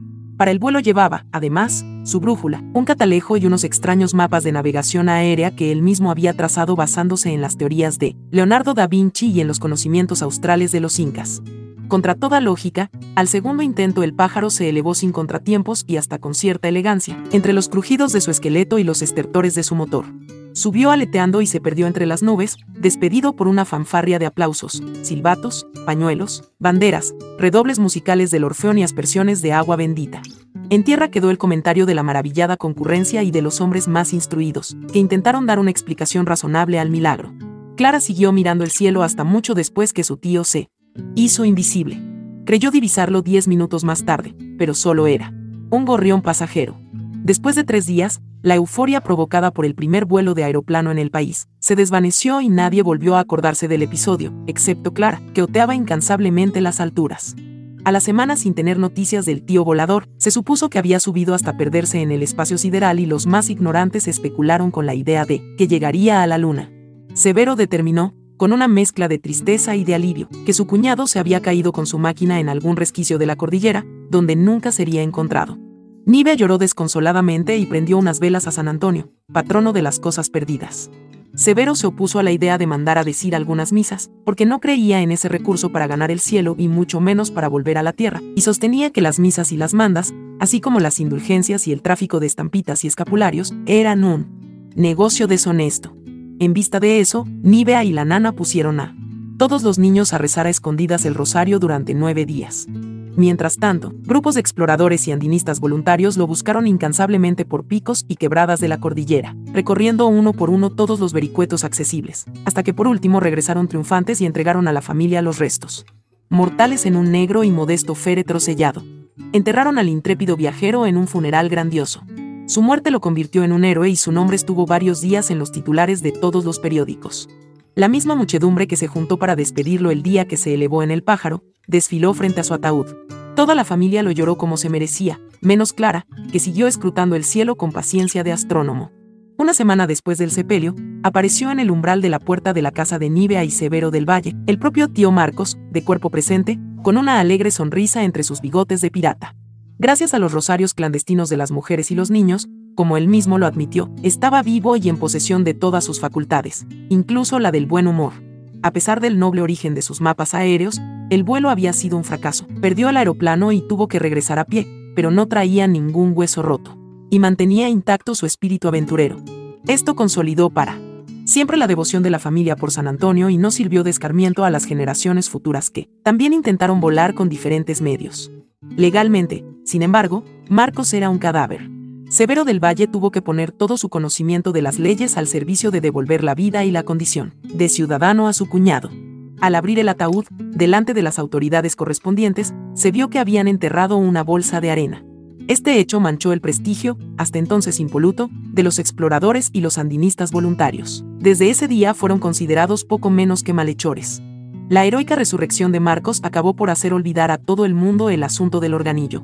Para el vuelo llevaba, además, su brújula, un catalejo y unos extraños mapas de navegación aérea que él mismo había trazado basándose en las teorías de Leonardo da Vinci y en los conocimientos australes de los incas. Contra toda lógica, al segundo intento el pájaro se elevó sin contratiempos y hasta con cierta elegancia, entre los crujidos de su esqueleto y los estertores de su motor. Subió aleteando y se perdió entre las nubes, despedido por una fanfarria de aplausos, silbatos, pañuelos, banderas, redobles musicales del orfeón y aspersiones de agua bendita. En tierra quedó el comentario de la maravillada concurrencia y de los hombres más instruidos, que intentaron dar una explicación razonable al milagro. Clara siguió mirando el cielo hasta mucho después que su tío se hizo invisible. Creyó divisarlo diez minutos más tarde, pero solo era un gorrión pasajero. Después de tres días, la euforia provocada por el primer vuelo de aeroplano en el país se desvaneció y nadie volvió a acordarse del episodio, excepto Clara, que oteaba incansablemente las alturas. A la semana sin tener noticias del tío volador, se supuso que había subido hasta perderse en el espacio sideral y los más ignorantes especularon con la idea de que llegaría a la luna. Severo determinó, con una mezcla de tristeza y de alivio, que su cuñado se había caído con su máquina en algún resquicio de la cordillera, donde nunca sería encontrado. Nive lloró desconsoladamente y prendió unas velas a San Antonio, patrono de las cosas perdidas. Severo se opuso a la idea de mandar a decir algunas misas, porque no creía en ese recurso para ganar el cielo y mucho menos para volver a la tierra, y sostenía que las misas y las mandas, así como las indulgencias y el tráfico de estampitas y escapularios, eran un negocio deshonesto. En vista de eso, Nivea y la nana pusieron a todos los niños a rezar a escondidas el rosario durante nueve días. Mientras tanto, grupos de exploradores y andinistas voluntarios lo buscaron incansablemente por picos y quebradas de la cordillera, recorriendo uno por uno todos los vericuetos accesibles, hasta que por último regresaron triunfantes y entregaron a la familia los restos. Mortales en un negro y modesto féretro sellado. Enterraron al intrépido viajero en un funeral grandioso. Su muerte lo convirtió en un héroe y su nombre estuvo varios días en los titulares de todos los periódicos. La misma muchedumbre que se juntó para despedirlo el día que se elevó en el pájaro, desfiló frente a su ataúd. Toda la familia lo lloró como se merecía, menos Clara, que siguió escrutando el cielo con paciencia de astrónomo. Una semana después del sepelio, apareció en el umbral de la puerta de la casa de Nivea y Severo del Valle, el propio tío Marcos, de cuerpo presente, con una alegre sonrisa entre sus bigotes de pirata. Gracias a los rosarios clandestinos de las mujeres y los niños, como él mismo lo admitió, estaba vivo y en posesión de todas sus facultades, incluso la del buen humor. A pesar del noble origen de sus mapas aéreos, el vuelo había sido un fracaso. Perdió el aeroplano y tuvo que regresar a pie, pero no traía ningún hueso roto. Y mantenía intacto su espíritu aventurero. Esto consolidó para siempre la devoción de la familia por San Antonio y no sirvió de escarmiento a las generaciones futuras que también intentaron volar con diferentes medios. Legalmente, sin embargo, Marcos era un cadáver. Severo del Valle tuvo que poner todo su conocimiento de las leyes al servicio de devolver la vida y la condición de ciudadano a su cuñado. Al abrir el ataúd, delante de las autoridades correspondientes, se vio que habían enterrado una bolsa de arena. Este hecho manchó el prestigio, hasta entonces impoluto, de los exploradores y los andinistas voluntarios. Desde ese día fueron considerados poco menos que malhechores. La heroica resurrección de Marcos acabó por hacer olvidar a todo el mundo el asunto del organillo.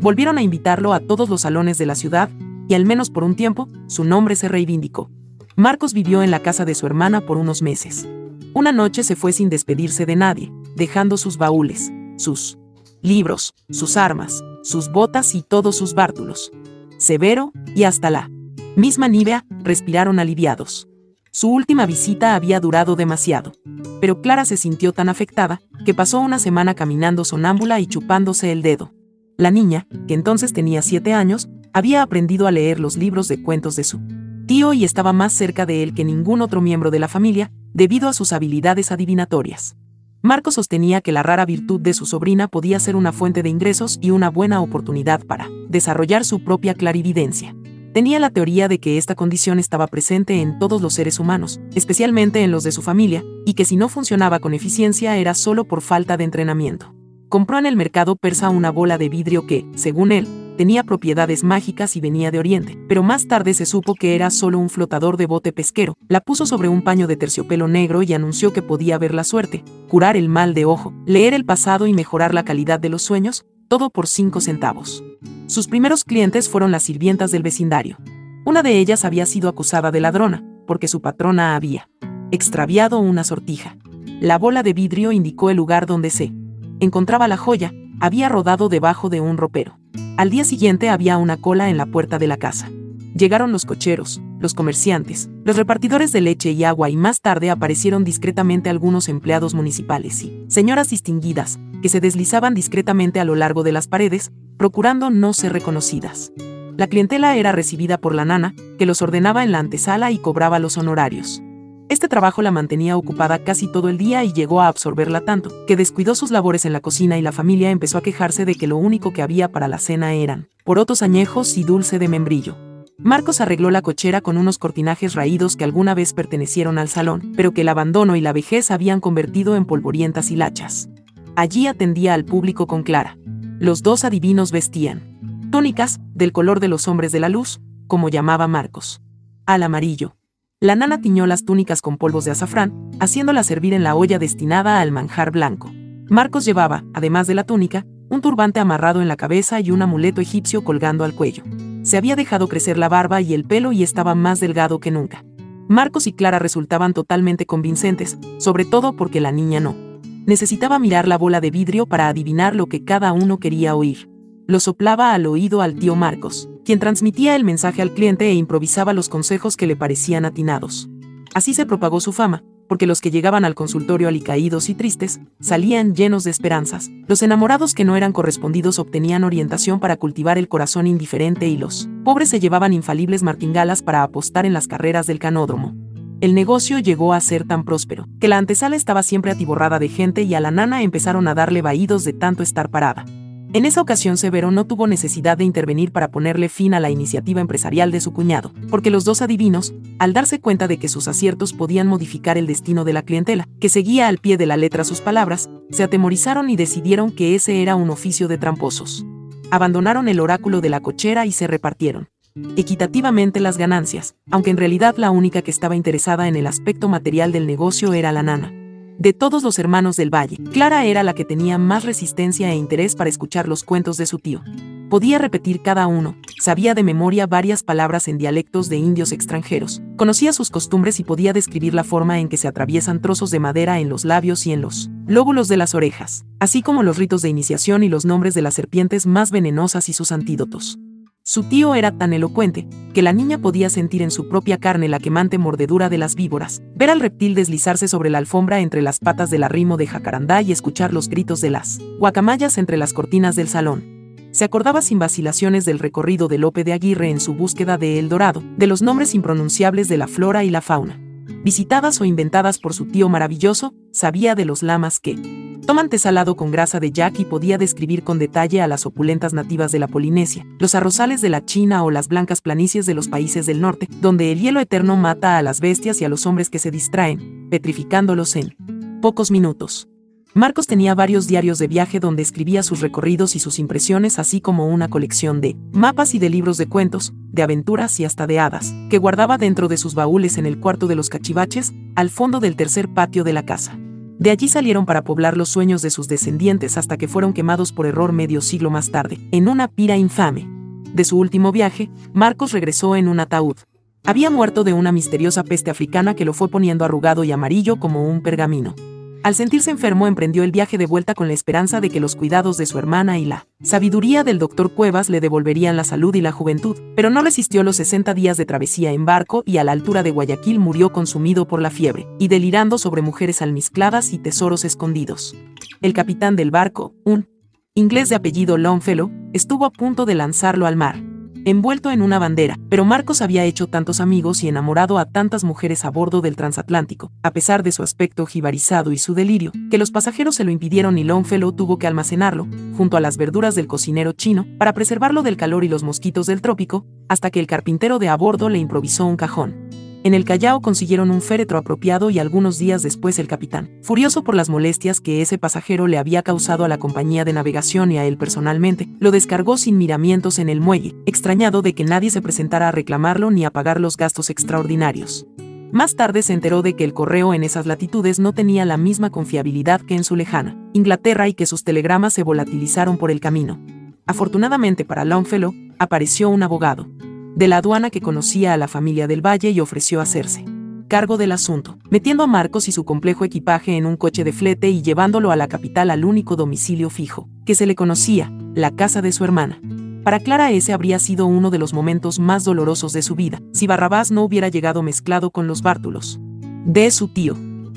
Volvieron a invitarlo a todos los salones de la ciudad, y al menos por un tiempo, su nombre se reivindicó. Marcos vivió en la casa de su hermana por unos meses. Una noche se fue sin despedirse de nadie, dejando sus baúles, sus libros, sus armas, sus botas y todos sus bártulos. Severo, y hasta la misma Nivea, respiraron aliviados. Su última visita había durado demasiado. Pero Clara se sintió tan afectada que pasó una semana caminando sonámbula y chupándose el dedo. La niña, que entonces tenía siete años, había aprendido a leer los libros de cuentos de su tío y estaba más cerca de él que ningún otro miembro de la familia, debido a sus habilidades adivinatorias. Marco sostenía que la rara virtud de su sobrina podía ser una fuente de ingresos y una buena oportunidad para desarrollar su propia clarividencia. Tenía la teoría de que esta condición estaba presente en todos los seres humanos, especialmente en los de su familia, y que si no funcionaba con eficiencia era solo por falta de entrenamiento. Compró en el mercado persa una bola de vidrio que, según él, tenía propiedades mágicas y venía de Oriente, pero más tarde se supo que era solo un flotador de bote pesquero. La puso sobre un paño de terciopelo negro y anunció que podía ver la suerte, curar el mal de ojo, leer el pasado y mejorar la calidad de los sueños, todo por cinco centavos. Sus primeros clientes fueron las sirvientas del vecindario. Una de ellas había sido acusada de ladrona, porque su patrona había extraviado una sortija. La bola de vidrio indicó el lugar donde se encontraba la joya, había rodado debajo de un ropero. Al día siguiente había una cola en la puerta de la casa. Llegaron los cocheros, los comerciantes, los repartidores de leche y agua y más tarde aparecieron discretamente algunos empleados municipales y señoras distinguidas, que se deslizaban discretamente a lo largo de las paredes, procurando no ser reconocidas. La clientela era recibida por la nana, que los ordenaba en la antesala y cobraba los honorarios. Este trabajo la mantenía ocupada casi todo el día y llegó a absorberla tanto, que descuidó sus labores en la cocina y la familia empezó a quejarse de que lo único que había para la cena eran porotos añejos y dulce de membrillo. Marcos arregló la cochera con unos cortinajes raídos que alguna vez pertenecieron al salón, pero que el abandono y la vejez habían convertido en polvorientas hilachas. Allí atendía al público con Clara. Los dos adivinos vestían túnicas, del color de los hombres de la luz, como llamaba Marcos. Al amarillo. La nana tiñó las túnicas con polvos de azafrán, haciéndolas servir en la olla destinada al manjar blanco. Marcos llevaba, además de la túnica, un turbante amarrado en la cabeza y un amuleto egipcio colgando al cuello. Se había dejado crecer la barba y el pelo y estaba más delgado que nunca. Marcos y Clara resultaban totalmente convincentes, sobre todo porque la niña no. Necesitaba mirar la bola de vidrio para adivinar lo que cada uno quería oír. Lo soplaba al oído al tío Marcos, quien transmitía el mensaje al cliente e improvisaba los consejos que le parecían atinados. Así se propagó su fama, porque los que llegaban al consultorio alicaídos y tristes, salían llenos de esperanzas. Los enamorados que no eran correspondidos obtenían orientación para cultivar el corazón indiferente y los pobres se llevaban infalibles martingalas para apostar en las carreras del canódromo. El negocio llegó a ser tan próspero, que la antesala estaba siempre atiborrada de gente y a la nana empezaron a darle vaídos de tanto estar parada. En esa ocasión Severo no tuvo necesidad de intervenir para ponerle fin a la iniciativa empresarial de su cuñado, porque los dos adivinos, al darse cuenta de que sus aciertos podían modificar el destino de la clientela, que seguía al pie de la letra sus palabras, se atemorizaron y decidieron que ese era un oficio de tramposos. Abandonaron el oráculo de la cochera y se repartieron equitativamente las ganancias, aunque en realidad la única que estaba interesada en el aspecto material del negocio era la nana. De todos los hermanos del valle, Clara era la que tenía más resistencia e interés para escuchar los cuentos de su tío. Podía repetir cada uno, sabía de memoria varias palabras en dialectos de indios extranjeros, conocía sus costumbres y podía describir la forma en que se atraviesan trozos de madera en los labios y en los lóbulos de las orejas, así como los ritos de iniciación y los nombres de las serpientes más venenosas y sus antídotos. Su tío era tan elocuente, que la niña podía sentir en su propia carne la quemante mordedura de las víboras, ver al reptil deslizarse sobre la alfombra entre las patas del arrimo de jacarandá y escuchar los gritos de las guacamayas entre las cortinas del salón. Se acordaba sin vacilaciones del recorrido de Lope de Aguirre en su búsqueda de El Dorado, de los nombres impronunciables de la flora y la fauna. Visitadas o inventadas por su tío maravilloso, sabía de los lamas que, Toman salado con grasa de yak y podía describir con detalle a las opulentas nativas de la Polinesia, los arrozales de la China o las blancas planicies de los países del norte, donde el hielo eterno mata a las bestias y a los hombres que se distraen, petrificándolos en pocos minutos. Marcos tenía varios diarios de viaje donde escribía sus recorridos y sus impresiones, así como una colección de mapas y de libros de cuentos, de aventuras y hasta de hadas, que guardaba dentro de sus baúles en el cuarto de los cachivaches, al fondo del tercer patio de la casa. De allí salieron para poblar los sueños de sus descendientes hasta que fueron quemados por error medio siglo más tarde, en una pira infame. De su último viaje, Marcos regresó en un ataúd. Había muerto de una misteriosa peste africana que lo fue poniendo arrugado y amarillo como un pergamino. Al sentirse enfermo emprendió el viaje de vuelta con la esperanza de que los cuidados de su hermana y la sabiduría del doctor Cuevas le devolverían la salud y la juventud, pero no resistió los 60 días de travesía en barco y a la altura de Guayaquil murió consumido por la fiebre, y delirando sobre mujeres almizcladas y tesoros escondidos. El capitán del barco, un inglés de apellido Longfellow, estuvo a punto de lanzarlo al mar. Envuelto en una bandera, pero Marcos había hecho tantos amigos y enamorado a tantas mujeres a bordo del transatlántico, a pesar de su aspecto jibarizado y su delirio, que los pasajeros se lo impidieron y Longfellow tuvo que almacenarlo, junto a las verduras del cocinero chino, para preservarlo del calor y los mosquitos del trópico, hasta que el carpintero de a bordo le improvisó un cajón. En el Callao consiguieron un féretro apropiado y algunos días después el capitán, furioso por las molestias que ese pasajero le había causado a la compañía de navegación y a él personalmente, lo descargó sin miramientos en el muelle, extrañado de que nadie se presentara a reclamarlo ni a pagar los gastos extraordinarios. Más tarde se enteró de que el correo en esas latitudes no tenía la misma confiabilidad que en su lejana Inglaterra y que sus telegramas se volatilizaron por el camino. Afortunadamente para Longfellow, apareció un abogado, de la aduana que conocía a la familia del Valle y ofreció hacerse cargo del asunto, metiendo a Marcos y su complejo equipaje en un coche de flete y llevándolo a la capital al único domicilio fijo, que se le conocía, la casa de su hermana. Para Clara ese habría sido uno de los momentos más dolorosos de su vida, si Barrabás no hubiera llegado mezclado con los bártulos de su tío.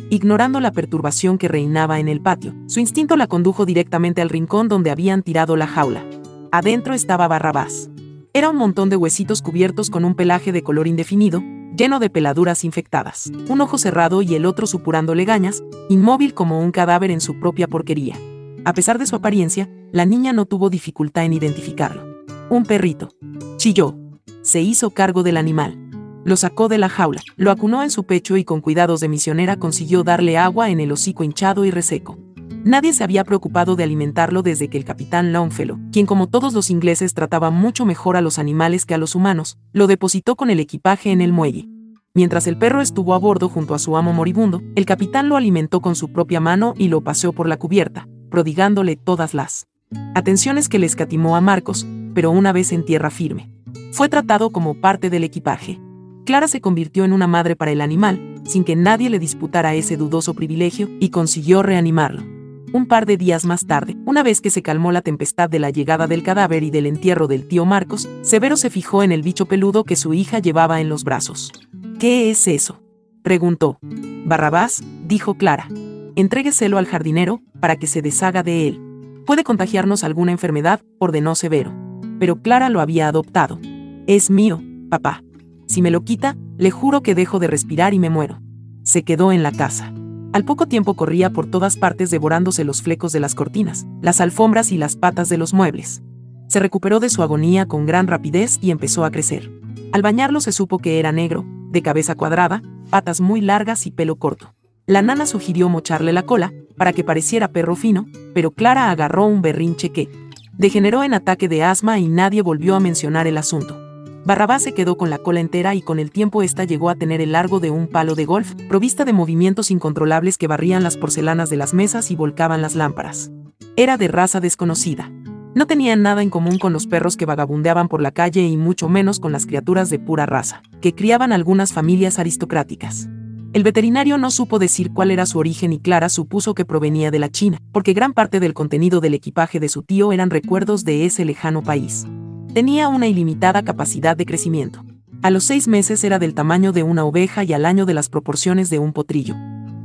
Ignorando la perturbación que reinaba en el patio, su instinto la condujo directamente al rincón donde habían tirado la jaula. Adentro estaba Barrabás. Era un montón de huesitos cubiertos con un pelaje de color indefinido, lleno de peladuras infectadas, un ojo cerrado y el otro supurando legañas, inmóvil como un cadáver en su propia porquería. A pesar de su apariencia, la niña no tuvo dificultad en identificarlo. Un perrito. Chilló. Se hizo cargo del animal. Lo sacó de la jaula, lo acunó en su pecho y con cuidados de misionera consiguió darle agua en el hocico hinchado y reseco. Nadie se había preocupado de alimentarlo desde que el capitán Longfellow, quien como todos los ingleses trataba mucho mejor a los animales que a los humanos, lo depositó con el equipaje en el muelle. Mientras el perro estuvo a bordo junto a su amo moribundo, el capitán lo alimentó con su propia mano y lo paseó por la cubierta, prodigándole todas las atenciones que le escatimó a Marcos, pero una vez en tierra firme. Fue tratado como parte del equipaje. Clara se convirtió en una madre para el animal, sin que nadie le disputara ese dudoso privilegio, y consiguió reanimarlo. Un par de días más tarde, una vez que se calmó la tempestad de la llegada del cadáver y del entierro del tío Marcos, Severo se fijó en el bicho peludo que su hija llevaba en los brazos. ¿Qué es eso? preguntó. Barrabás, dijo Clara. Entrégueselo al jardinero, para que se deshaga de él. Puede contagiarnos alguna enfermedad, ordenó Severo. Pero Clara lo había adoptado. Es mío, papá. Si me lo quita, le juro que dejo de respirar y me muero. Se quedó en la casa. Al poco tiempo corría por todas partes devorándose los flecos de las cortinas, las alfombras y las patas de los muebles. Se recuperó de su agonía con gran rapidez y empezó a crecer. Al bañarlo se supo que era negro, de cabeza cuadrada, patas muy largas y pelo corto. La nana sugirió mocharle la cola, para que pareciera perro fino, pero Clara agarró un berrinche que degeneró en ataque de asma y nadie volvió a mencionar el asunto. Barrabás se quedó con la cola entera y con el tiempo esta llegó a tener el largo de un palo de golf, provista de movimientos incontrolables que barrían las porcelanas de las mesas y volcaban las lámparas. Era de raza desconocida. No tenían nada en común con los perros que vagabundeaban por la calle y mucho menos con las criaturas de pura raza, que criaban algunas familias aristocráticas. El veterinario no supo decir cuál era su origen y Clara supuso que provenía de la China, porque gran parte del contenido del equipaje de su tío eran recuerdos de ese lejano país. Tenía una ilimitada capacidad de crecimiento. A los seis meses era del tamaño de una oveja y al año de las proporciones de un potrillo.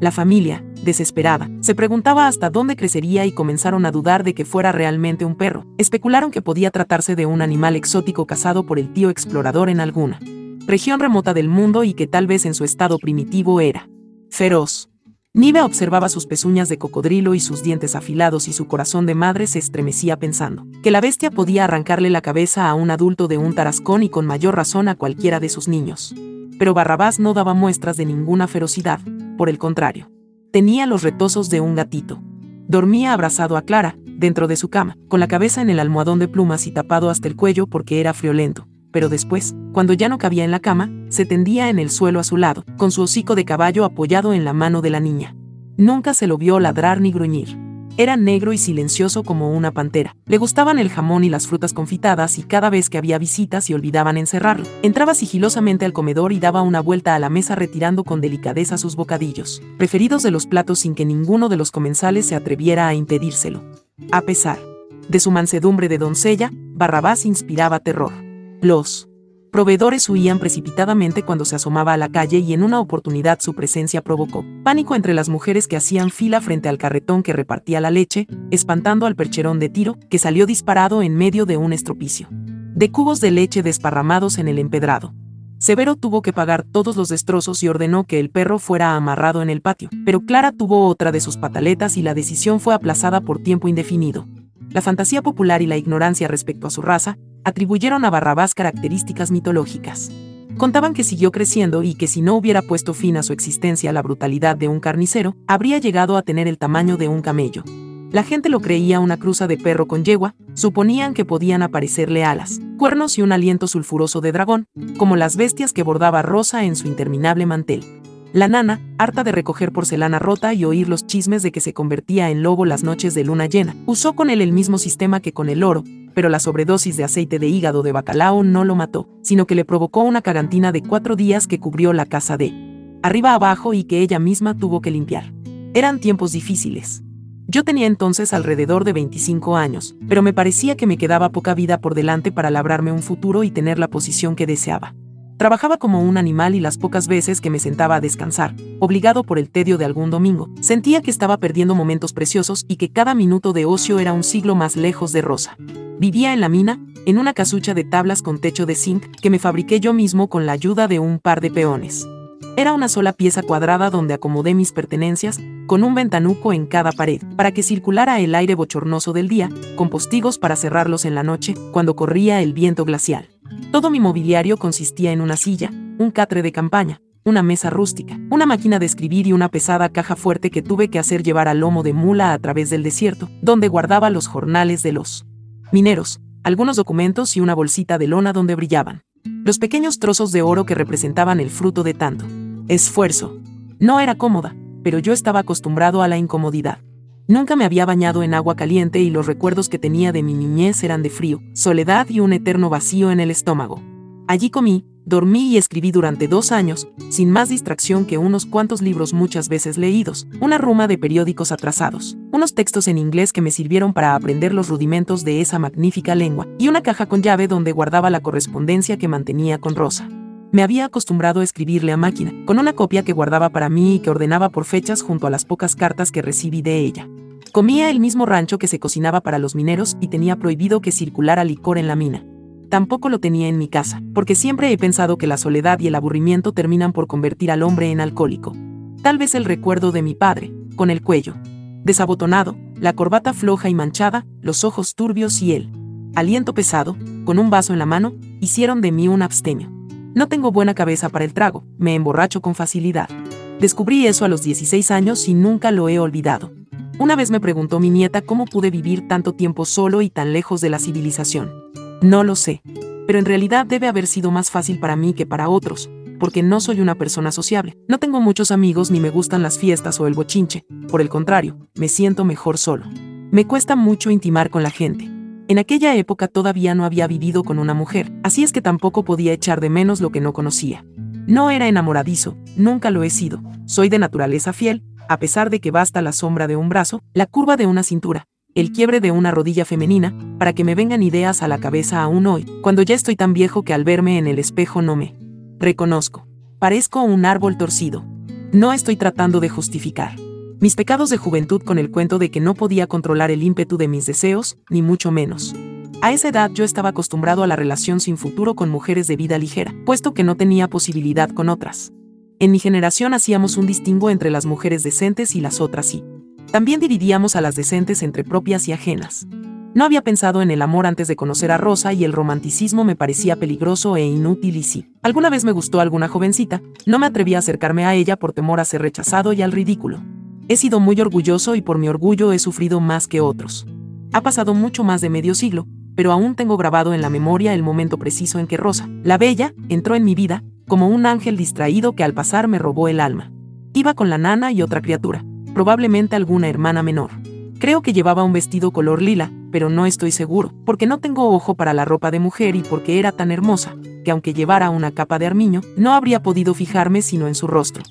La familia, desesperada, se preguntaba hasta dónde crecería y comenzaron a dudar de que fuera realmente un perro. Especularon que podía tratarse de un animal exótico cazado por el tío explorador en alguna región remota del mundo y que tal vez en su estado primitivo era feroz. Nive observaba sus pezuñas de cocodrilo y sus dientes afilados y su corazón de madre se estremecía pensando que la bestia podía arrancarle la cabeza a un adulto de un tarascón y con mayor razón a cualquiera de sus niños. Pero Barrabás no daba muestras de ninguna ferocidad, por el contrario. Tenía los retosos de un gatito. Dormía abrazado a Clara, dentro de su cama, con la cabeza en el almohadón de plumas y tapado hasta el cuello porque era friolento. Pero después, cuando ya no cabía en la cama, se tendía en el suelo a su lado, con su hocico de caballo apoyado en la mano de la niña. Nunca se lo vio ladrar ni gruñir. Era negro y silencioso como una pantera. Le gustaban el jamón y las frutas confitadas y cada vez que había visitas y olvidaban encerrarlo, entraba sigilosamente al comedor y daba una vuelta a la mesa retirando con delicadeza sus bocadillos, preferidos de los platos sin que ninguno de los comensales se atreviera a impedírselo. A pesar de su mansedumbre de doncella, Barrabás inspiraba terror. Los proveedores huían precipitadamente cuando se asomaba a la calle y en una oportunidad su presencia provocó pánico entre las mujeres que hacían fila frente al carretón que repartía la leche, espantando al percherón de tiro, que salió disparado en medio de un estropicio. de cubos de leche desparramados en el empedrado. Severo tuvo que pagar todos los destrozos y ordenó que el perro fuera amarrado en el patio, pero Clara tuvo otra de sus pataletas y la decisión fue aplazada por tiempo indefinido. La fantasía popular y la ignorancia respecto a su raza atribuyeron a Barrabás características mitológicas. Contaban que siguió creciendo y que si no hubiera puesto fin a su existencia la brutalidad de un carnicero, habría llegado a tener el tamaño de un camello. La gente lo creía una cruza de perro con yegua, suponían que podían aparecerle alas, cuernos y un aliento sulfuroso de dragón, como las bestias que bordaba Rosa en su interminable mantel. La nana, harta de recoger porcelana rota y oír los chismes de que se convertía en lobo las noches de luna llena, usó con él el mismo sistema que con el oro, pero la sobredosis de aceite de hígado de bacalao no lo mató, sino que le provocó una cagantina de cuatro días que cubrió la casa de arriba abajo y que ella misma tuvo que limpiar. Eran tiempos difíciles. Yo tenía entonces alrededor de 25 años, pero me parecía que me quedaba poca vida por delante para labrarme un futuro y tener la posición que deseaba. Trabajaba como un animal y las pocas veces que me sentaba a descansar, obligado por el tedio de algún domingo, sentía que estaba perdiendo momentos preciosos y que cada minuto de ocio era un siglo más lejos de Rosa. Vivía en la mina, en una casucha de tablas con techo de zinc que me fabriqué yo mismo con la ayuda de un par de peones. Era una sola pieza cuadrada donde acomodé mis pertenencias, con un ventanuco en cada pared, para que circulara el aire bochornoso del día, con postigos para cerrarlos en la noche, cuando corría el viento glacial. Todo mi mobiliario consistía en una silla, un catre de campaña, una mesa rústica, una máquina de escribir y una pesada caja fuerte que tuve que hacer llevar al lomo de mula a través del desierto, donde guardaba los jornales de los mineros, algunos documentos y una bolsita de lona donde brillaban los pequeños trozos de oro que representaban el fruto de tanto esfuerzo. No era cómoda, pero yo estaba acostumbrado a la incomodidad. Nunca me había bañado en agua caliente y los recuerdos que tenía de mi niñez eran de frío, soledad y un eterno vacío en el estómago. Allí comí, dormí y escribí durante dos años, sin más distracción que unos cuantos libros muchas veces leídos, una ruma de periódicos atrasados, unos textos en inglés que me sirvieron para aprender los rudimentos de esa magnífica lengua, y una caja con llave donde guardaba la correspondencia que mantenía con Rosa. Me había acostumbrado a escribirle a máquina, con una copia que guardaba para mí y que ordenaba por fechas junto a las pocas cartas que recibí de ella. Comía el mismo rancho que se cocinaba para los mineros y tenía prohibido que circulara licor en la mina tampoco lo tenía en mi casa, porque siempre he pensado que la soledad y el aburrimiento terminan por convertir al hombre en alcohólico. Tal vez el recuerdo de mi padre, con el cuello desabotonado, la corbata floja y manchada, los ojos turbios y el aliento pesado, con un vaso en la mano, hicieron de mí un abstemio. No tengo buena cabeza para el trago, me emborracho con facilidad. Descubrí eso a los 16 años y nunca lo he olvidado. Una vez me preguntó mi nieta cómo pude vivir tanto tiempo solo y tan lejos de la civilización. No lo sé. Pero en realidad debe haber sido más fácil para mí que para otros, porque no soy una persona sociable. No tengo muchos amigos ni me gustan las fiestas o el bochinche. Por el contrario, me siento mejor solo. Me cuesta mucho intimar con la gente. En aquella época todavía no había vivido con una mujer, así es que tampoco podía echar de menos lo que no conocía. No era enamoradizo, nunca lo he sido. Soy de naturaleza fiel, a pesar de que basta la sombra de un brazo, la curva de una cintura, el quiebre de una rodilla femenina, para que me vengan ideas a la cabeza aún hoy, cuando ya estoy tan viejo que al verme en el espejo no me reconozco. Parezco un árbol torcido. No estoy tratando de justificar mis pecados de juventud con el cuento de que no podía controlar el ímpetu de mis deseos, ni mucho menos. A esa edad yo estaba acostumbrado a la relación sin futuro con mujeres de vida ligera, puesto que no tenía posibilidad con otras. En mi generación hacíamos un distingo entre las mujeres decentes y las otras y también dividíamos a las decentes entre propias y ajenas. No había pensado en el amor antes de conocer a Rosa y el romanticismo me parecía peligroso e inútil y si alguna vez me gustó alguna jovencita, no me atreví a acercarme a ella por temor a ser rechazado y al ridículo. He sido muy orgulloso y por mi orgullo he sufrido más que otros. Ha pasado mucho más de medio siglo, pero aún tengo grabado en la memoria el momento preciso en que Rosa, la bella, entró en mi vida, como un ángel distraído que al pasar me robó el alma. Iba con la nana y otra criatura, probablemente alguna hermana menor. Creo que llevaba un vestido color lila, pero no estoy seguro, porque no tengo ojo para la ropa de mujer y porque era tan hermosa, que aunque llevara una capa de armiño, no habría podido fijarme sino en su rostro.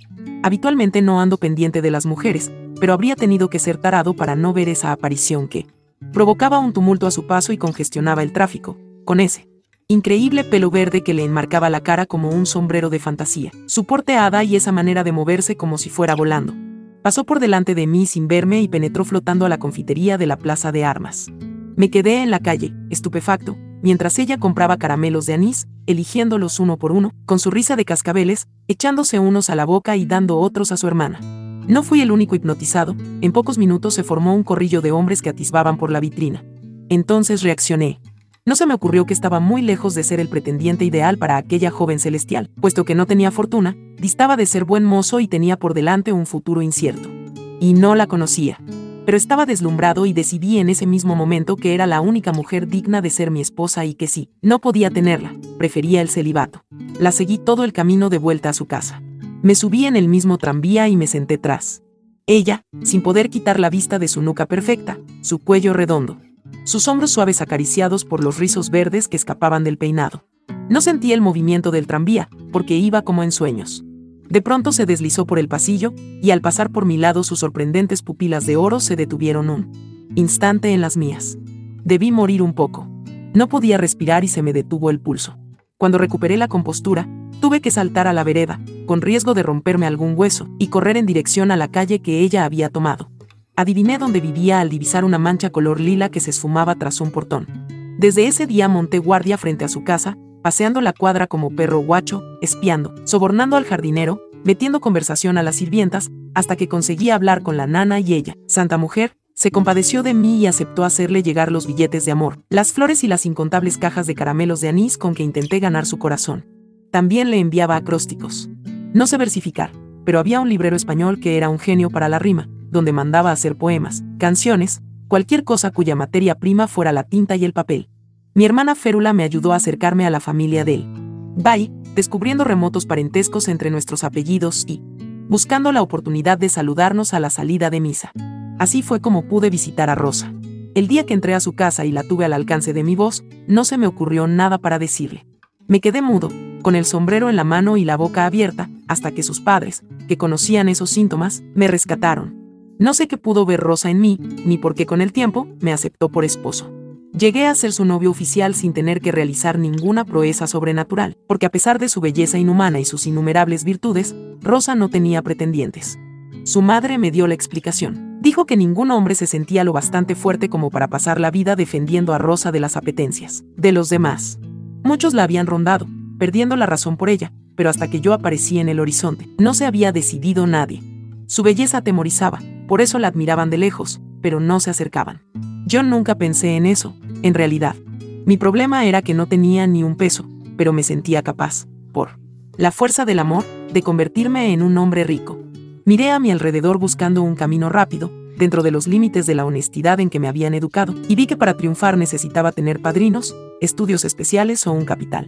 Habitualmente no ando pendiente de las mujeres, pero habría tenido que ser tarado para no ver esa aparición que provocaba un tumulto a su paso y congestionaba el tráfico, con ese increíble pelo verde que le enmarcaba la cara como un sombrero de fantasía, su porteada y esa manera de moverse como si fuera volando. Pasó por delante de mí sin verme y penetró flotando a la confitería de la plaza de armas. Me quedé en la calle, estupefacto, mientras ella compraba caramelos de anís, eligiéndolos uno por uno, con su risa de cascabeles, echándose unos a la boca y dando otros a su hermana. No fui el único hipnotizado, en pocos minutos se formó un corrillo de hombres que atisbaban por la vitrina. Entonces reaccioné. No se me ocurrió que estaba muy lejos de ser el pretendiente ideal para aquella joven celestial, puesto que no tenía fortuna, distaba de ser buen mozo y tenía por delante un futuro incierto. Y no la conocía. Pero estaba deslumbrado y decidí en ese mismo momento que era la única mujer digna de ser mi esposa y que sí, no podía tenerla, prefería el celibato. La seguí todo el camino de vuelta a su casa. Me subí en el mismo tranvía y me senté tras. Ella, sin poder quitar la vista de su nuca perfecta, su cuello redondo, sus hombros suaves acariciados por los rizos verdes que escapaban del peinado. No sentí el movimiento del tranvía, porque iba como en sueños. De pronto se deslizó por el pasillo, y al pasar por mi lado sus sorprendentes pupilas de oro se detuvieron un instante en las mías. Debí morir un poco. No podía respirar y se me detuvo el pulso. Cuando recuperé la compostura, tuve que saltar a la vereda, con riesgo de romperme algún hueso, y correr en dirección a la calle que ella había tomado. Adiviné dónde vivía al divisar una mancha color lila que se esfumaba tras un portón. Desde ese día monté guardia frente a su casa, paseando la cuadra como perro guacho, espiando, sobornando al jardinero, metiendo conversación a las sirvientas, hasta que conseguí hablar con la nana y ella, santa mujer, se compadeció de mí y aceptó hacerle llegar los billetes de amor, las flores y las incontables cajas de caramelos de anís con que intenté ganar su corazón. También le enviaba acrósticos. No sé versificar, pero había un librero español que era un genio para la rima, donde mandaba hacer poemas, canciones, cualquier cosa cuya materia prima fuera la tinta y el papel. Mi hermana Férula me ayudó a acercarme a la familia de él. Bye, descubriendo remotos parentescos entre nuestros apellidos y buscando la oportunidad de saludarnos a la salida de misa. Así fue como pude visitar a Rosa. El día que entré a su casa y la tuve al alcance de mi voz, no se me ocurrió nada para decirle. Me quedé mudo, con el sombrero en la mano y la boca abierta, hasta que sus padres, que conocían esos síntomas, me rescataron. No sé qué pudo ver Rosa en mí, ni por qué con el tiempo me aceptó por esposo. Llegué a ser su novio oficial sin tener que realizar ninguna proeza sobrenatural, porque a pesar de su belleza inhumana y sus innumerables virtudes, Rosa no tenía pretendientes. Su madre me dio la explicación. Dijo que ningún hombre se sentía lo bastante fuerte como para pasar la vida defendiendo a Rosa de las apetencias de los demás. Muchos la habían rondado, perdiendo la razón por ella, pero hasta que yo aparecí en el horizonte, no se había decidido nadie. Su belleza atemorizaba, por eso la admiraban de lejos, pero no se acercaban. Yo nunca pensé en eso, en realidad. Mi problema era que no tenía ni un peso, pero me sentía capaz, por la fuerza del amor, de convertirme en un hombre rico. Miré a mi alrededor buscando un camino rápido, dentro de los límites de la honestidad en que me habían educado, y vi que para triunfar necesitaba tener padrinos, estudios especiales o un capital.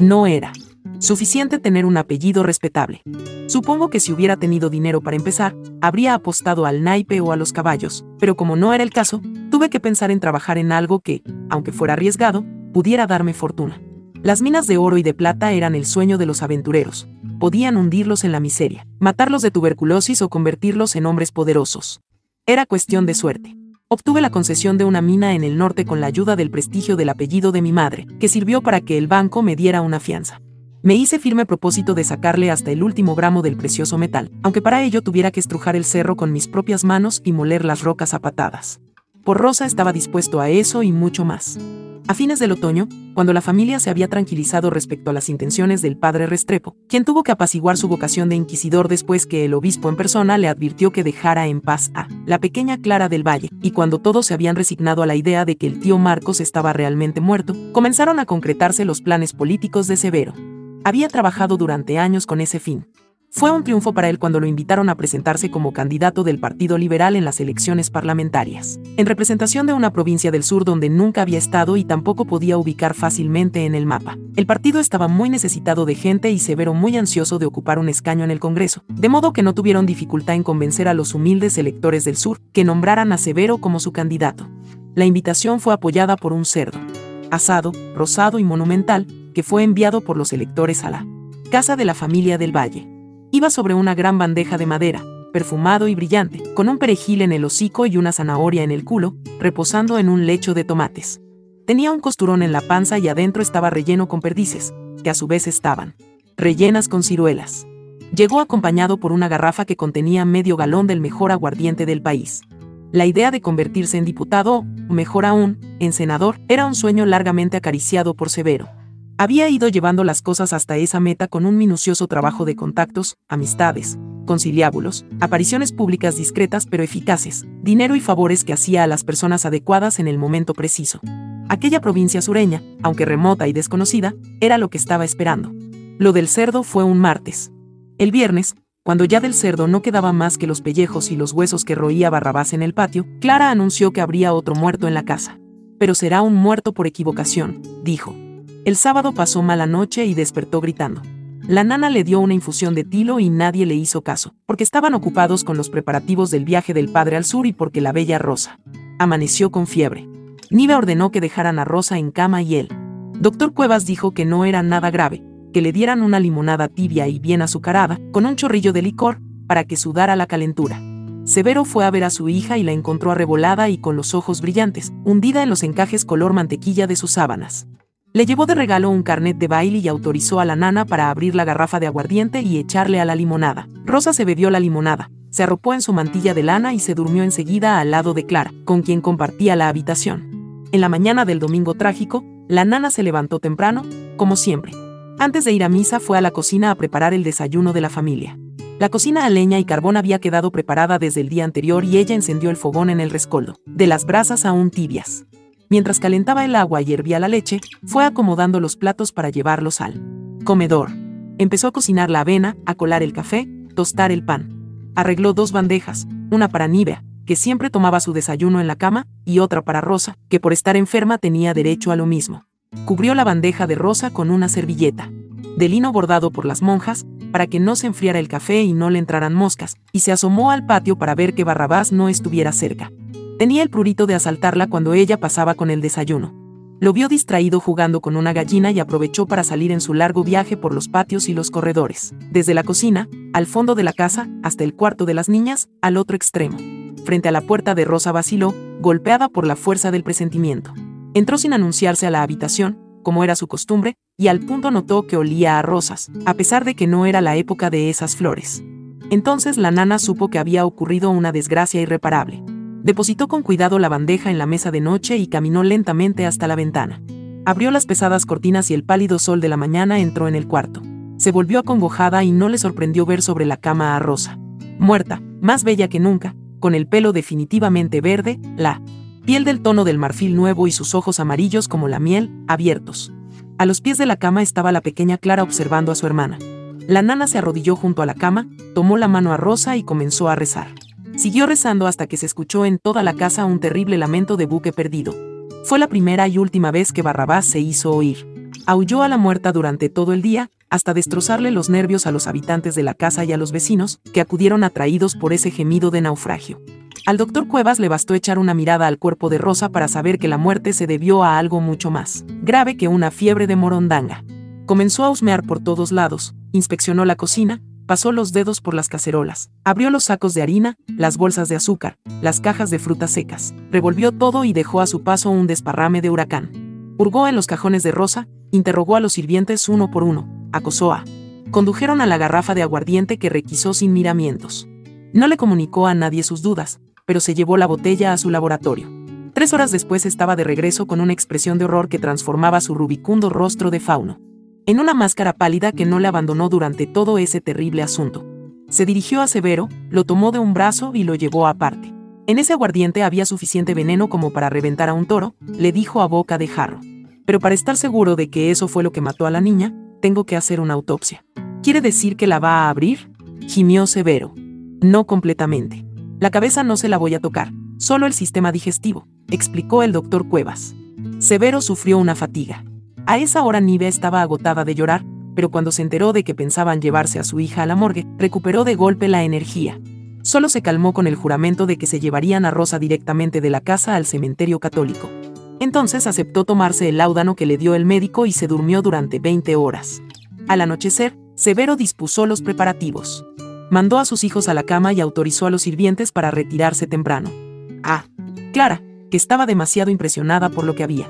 No era suficiente tener un apellido respetable. Supongo que si hubiera tenido dinero para empezar, habría apostado al naipe o a los caballos, pero como no era el caso, tuve que pensar en trabajar en algo que, aunque fuera arriesgado, pudiera darme fortuna. Las minas de oro y de plata eran el sueño de los aventureros. Podían hundirlos en la miseria, matarlos de tuberculosis o convertirlos en hombres poderosos. Era cuestión de suerte. Obtuve la concesión de una mina en el norte con la ayuda del prestigio del apellido de mi madre, que sirvió para que el banco me diera una fianza. Me hice firme propósito de sacarle hasta el último gramo del precioso metal, aunque para ello tuviera que estrujar el cerro con mis propias manos y moler las rocas a patadas. Por Rosa estaba dispuesto a eso y mucho más. A fines del otoño, cuando la familia se había tranquilizado respecto a las intenciones del padre Restrepo, quien tuvo que apaciguar su vocación de inquisidor después que el obispo en persona le advirtió que dejara en paz a la pequeña Clara del Valle, y cuando todos se habían resignado a la idea de que el tío Marcos estaba realmente muerto, comenzaron a concretarse los planes políticos de Severo. Había trabajado durante años con ese fin. Fue un triunfo para él cuando lo invitaron a presentarse como candidato del Partido Liberal en las elecciones parlamentarias, en representación de una provincia del sur donde nunca había estado y tampoco podía ubicar fácilmente en el mapa. El partido estaba muy necesitado de gente y Severo muy ansioso de ocupar un escaño en el Congreso, de modo que no tuvieron dificultad en convencer a los humildes electores del sur que nombraran a Severo como su candidato. La invitación fue apoyada por un cerdo, asado, rosado y monumental, que fue enviado por los electores a la casa de la familia del Valle. Iba sobre una gran bandeja de madera, perfumado y brillante, con un perejil en el hocico y una zanahoria en el culo, reposando en un lecho de tomates. Tenía un costurón en la panza y adentro estaba relleno con perdices, que a su vez estaban rellenas con ciruelas. Llegó acompañado por una garrafa que contenía medio galón del mejor aguardiente del país. La idea de convertirse en diputado o, mejor aún, en senador, era un sueño largamente acariciado por Severo. Había ido llevando las cosas hasta esa meta con un minucioso trabajo de contactos, amistades, conciliábulos, apariciones públicas discretas pero eficaces, dinero y favores que hacía a las personas adecuadas en el momento preciso. Aquella provincia sureña, aunque remota y desconocida, era lo que estaba esperando. Lo del cerdo fue un martes. El viernes, cuando ya del cerdo no quedaba más que los pellejos y los huesos que roía Barrabás en el patio, Clara anunció que habría otro muerto en la casa. Pero será un muerto por equivocación, dijo. El sábado pasó mala noche y despertó gritando. La nana le dio una infusión de tilo y nadie le hizo caso, porque estaban ocupados con los preparativos del viaje del padre al sur y porque la bella Rosa amaneció con fiebre. Nive ordenó que dejaran a Rosa en cama y él. Doctor Cuevas dijo que no era nada grave, que le dieran una limonada tibia y bien azucarada, con un chorrillo de licor, para que sudara la calentura. Severo fue a ver a su hija y la encontró arrebolada y con los ojos brillantes, hundida en los encajes color mantequilla de sus sábanas. Le llevó de regalo un carnet de baile y autorizó a la nana para abrir la garrafa de aguardiente y echarle a la limonada. Rosa se bebió la limonada, se arropó en su mantilla de lana y se durmió enseguida al lado de Clara, con quien compartía la habitación. En la mañana del domingo trágico, la nana se levantó temprano, como siempre, antes de ir a misa fue a la cocina a preparar el desayuno de la familia. La cocina a leña y carbón había quedado preparada desde el día anterior y ella encendió el fogón en el rescoldo, de las brasas aún tibias. Mientras calentaba el agua y hervía la leche, fue acomodando los platos para llevarlos al comedor. Empezó a cocinar la avena, a colar el café, tostar el pan. Arregló dos bandejas, una para Nivea, que siempre tomaba su desayuno en la cama, y otra para Rosa, que por estar enferma tenía derecho a lo mismo. Cubrió la bandeja de rosa con una servilleta, de lino bordado por las monjas, para que no se enfriara el café y no le entraran moscas, y se asomó al patio para ver que Barrabás no estuviera cerca. Tenía el prurito de asaltarla cuando ella pasaba con el desayuno. Lo vio distraído jugando con una gallina y aprovechó para salir en su largo viaje por los patios y los corredores, desde la cocina, al fondo de la casa, hasta el cuarto de las niñas, al otro extremo. Frente a la puerta de Rosa vaciló, golpeada por la fuerza del presentimiento. Entró sin anunciarse a la habitación, como era su costumbre, y al punto notó que olía a rosas, a pesar de que no era la época de esas flores. Entonces la nana supo que había ocurrido una desgracia irreparable. Depositó con cuidado la bandeja en la mesa de noche y caminó lentamente hasta la ventana. Abrió las pesadas cortinas y el pálido sol de la mañana entró en el cuarto. Se volvió acongojada y no le sorprendió ver sobre la cama a Rosa. Muerta, más bella que nunca, con el pelo definitivamente verde, la piel del tono del marfil nuevo y sus ojos amarillos como la miel, abiertos. A los pies de la cama estaba la pequeña Clara observando a su hermana. La nana se arrodilló junto a la cama, tomó la mano a Rosa y comenzó a rezar. Siguió rezando hasta que se escuchó en toda la casa un terrible lamento de buque perdido. Fue la primera y última vez que Barrabás se hizo oír. Aulló a la muerta durante todo el día, hasta destrozarle los nervios a los habitantes de la casa y a los vecinos, que acudieron atraídos por ese gemido de naufragio. Al doctor Cuevas le bastó echar una mirada al cuerpo de Rosa para saber que la muerte se debió a algo mucho más grave que una fiebre de morondanga. Comenzó a husmear por todos lados, inspeccionó la cocina, pasó los dedos por las cacerolas, abrió los sacos de harina, las bolsas de azúcar, las cajas de frutas secas, revolvió todo y dejó a su paso un desparrame de huracán. Hurgó en los cajones de Rosa, interrogó a los sirvientes uno por uno, acosó a. Condujeron a la garrafa de aguardiente que requisó sin miramientos. No le comunicó a nadie sus dudas, pero se llevó la botella a su laboratorio. Tres horas después estaba de regreso con una expresión de horror que transformaba su rubicundo rostro de fauno en una máscara pálida que no le abandonó durante todo ese terrible asunto. Se dirigió a Severo, lo tomó de un brazo y lo llevó aparte. En ese aguardiente había suficiente veneno como para reventar a un toro, le dijo a boca de jarro. Pero para estar seguro de que eso fue lo que mató a la niña, tengo que hacer una autopsia. ¿Quiere decir que la va a abrir? Gimió Severo. No completamente. La cabeza no se la voy a tocar, solo el sistema digestivo, explicó el doctor Cuevas. Severo sufrió una fatiga. A esa hora Nive estaba agotada de llorar, pero cuando se enteró de que pensaban llevarse a su hija a la morgue, recuperó de golpe la energía. Solo se calmó con el juramento de que se llevarían a Rosa directamente de la casa al cementerio católico. Entonces aceptó tomarse el láudano que le dio el médico y se durmió durante 20 horas. Al anochecer, Severo dispuso los preparativos mandó a sus hijos a la cama y autorizó a los sirvientes para retirarse temprano. Ah, Clara, que estaba demasiado impresionada por lo que había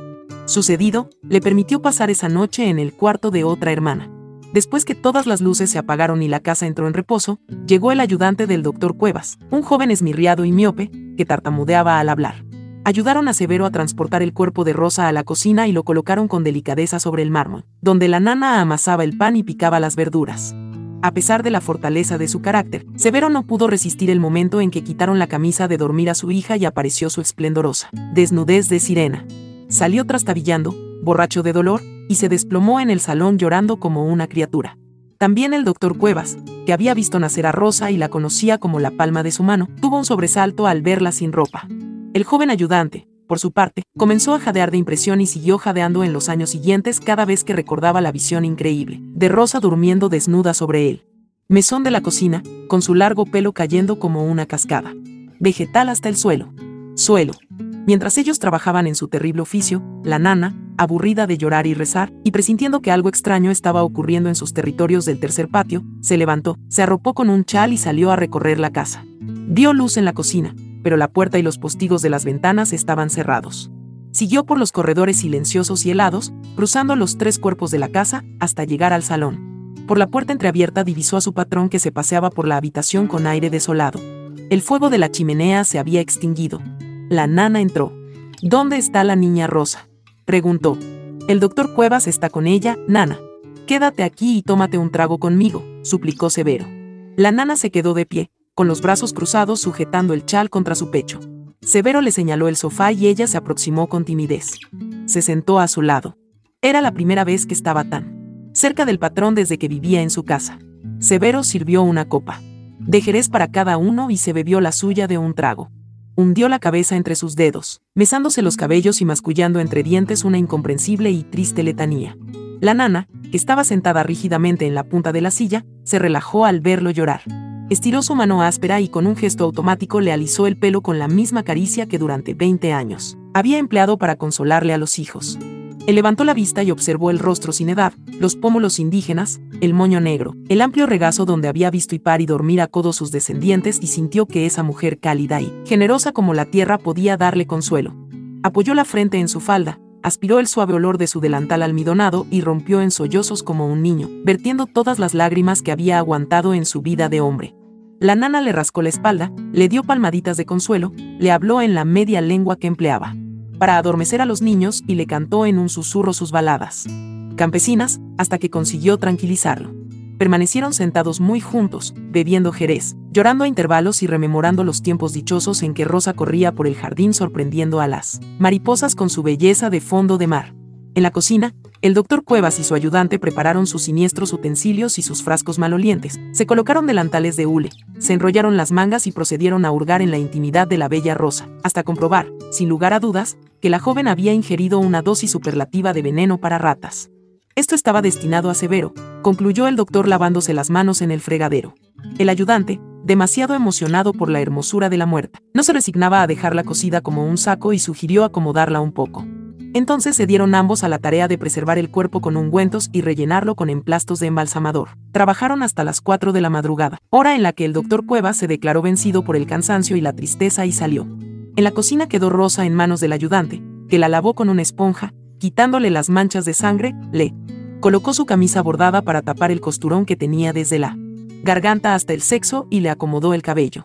sucedido, le permitió pasar esa noche en el cuarto de otra hermana. Después que todas las luces se apagaron y la casa entró en reposo, llegó el ayudante del doctor Cuevas, un joven esmirriado y miope, que tartamudeaba al hablar. Ayudaron a Severo a transportar el cuerpo de Rosa a la cocina y lo colocaron con delicadeza sobre el mármol, donde la nana amasaba el pan y picaba las verduras. A pesar de la fortaleza de su carácter, Severo no pudo resistir el momento en que quitaron la camisa de dormir a su hija y apareció su esplendorosa desnudez de sirena. Salió trastabillando, borracho de dolor, y se desplomó en el salón llorando como una criatura. También el doctor Cuevas, que había visto nacer a Rosa y la conocía como la palma de su mano, tuvo un sobresalto al verla sin ropa. El joven ayudante, por su parte, comenzó a jadear de impresión y siguió jadeando en los años siguientes cada vez que recordaba la visión increíble de Rosa durmiendo desnuda sobre él. Mesón de la cocina, con su largo pelo cayendo como una cascada. Vegetal hasta el suelo. Suelo. Mientras ellos trabajaban en su terrible oficio, la nana, aburrida de llorar y rezar, y presintiendo que algo extraño estaba ocurriendo en sus territorios del tercer patio, se levantó, se arropó con un chal y salió a recorrer la casa. Dio luz en la cocina, pero la puerta y los postigos de las ventanas estaban cerrados. Siguió por los corredores silenciosos y helados, cruzando los tres cuerpos de la casa hasta llegar al salón. Por la puerta entreabierta divisó a su patrón que se paseaba por la habitación con aire desolado. El fuego de la chimenea se había extinguido. La nana entró. ¿Dónde está la niña Rosa? preguntó. El doctor Cuevas está con ella, nana. Quédate aquí y tómate un trago conmigo, suplicó Severo. La nana se quedó de pie, con los brazos cruzados sujetando el chal contra su pecho. Severo le señaló el sofá y ella se aproximó con timidez. Se sentó a su lado. Era la primera vez que estaba tan cerca del patrón desde que vivía en su casa. Severo sirvió una copa de jerez para cada uno y se bebió la suya de un trago. Hundió la cabeza entre sus dedos, mesándose los cabellos y mascullando entre dientes una incomprensible y triste letanía. La nana, que estaba sentada rígidamente en la punta de la silla, se relajó al verlo llorar. Estiró su mano áspera y con un gesto automático le alisó el pelo con la misma caricia que durante 20 años había empleado para consolarle a los hijos. Él levantó la vista y observó el rostro sin edad, los pómulos indígenas, el moño negro, el amplio regazo donde había visto Ipar y dormir a codo sus descendientes y sintió que esa mujer cálida y generosa como la tierra podía darle consuelo. Apoyó la frente en su falda, aspiró el suave olor de su delantal almidonado y rompió en sollozos como un niño, vertiendo todas las lágrimas que había aguantado en su vida de hombre. La nana le rascó la espalda, le dio palmaditas de consuelo, le habló en la media lengua que empleaba para adormecer a los niños y le cantó en un susurro sus baladas campesinas, hasta que consiguió tranquilizarlo. Permanecieron sentados muy juntos, bebiendo jerez, llorando a intervalos y rememorando los tiempos dichosos en que Rosa corría por el jardín sorprendiendo a las mariposas con su belleza de fondo de mar. En la cocina, el doctor Cuevas y su ayudante prepararon sus siniestros utensilios y sus frascos malolientes, se colocaron delantales de hule, se enrollaron las mangas y procedieron a hurgar en la intimidad de la bella Rosa, hasta comprobar, sin lugar a dudas, que la joven había ingerido una dosis superlativa de veneno para ratas. Esto estaba destinado a Severo, concluyó el doctor lavándose las manos en el fregadero. El ayudante, demasiado emocionado por la hermosura de la muerta, no se resignaba a dejarla cocida como un saco y sugirió acomodarla un poco. Entonces se dieron ambos a la tarea de preservar el cuerpo con ungüentos y rellenarlo con emplastos de embalsamador. Trabajaron hasta las 4 de la madrugada, hora en la que el doctor Cuevas se declaró vencido por el cansancio y la tristeza y salió. En la cocina quedó Rosa en manos del ayudante, que la lavó con una esponja, quitándole las manchas de sangre, le colocó su camisa bordada para tapar el costurón que tenía desde la garganta hasta el sexo y le acomodó el cabello.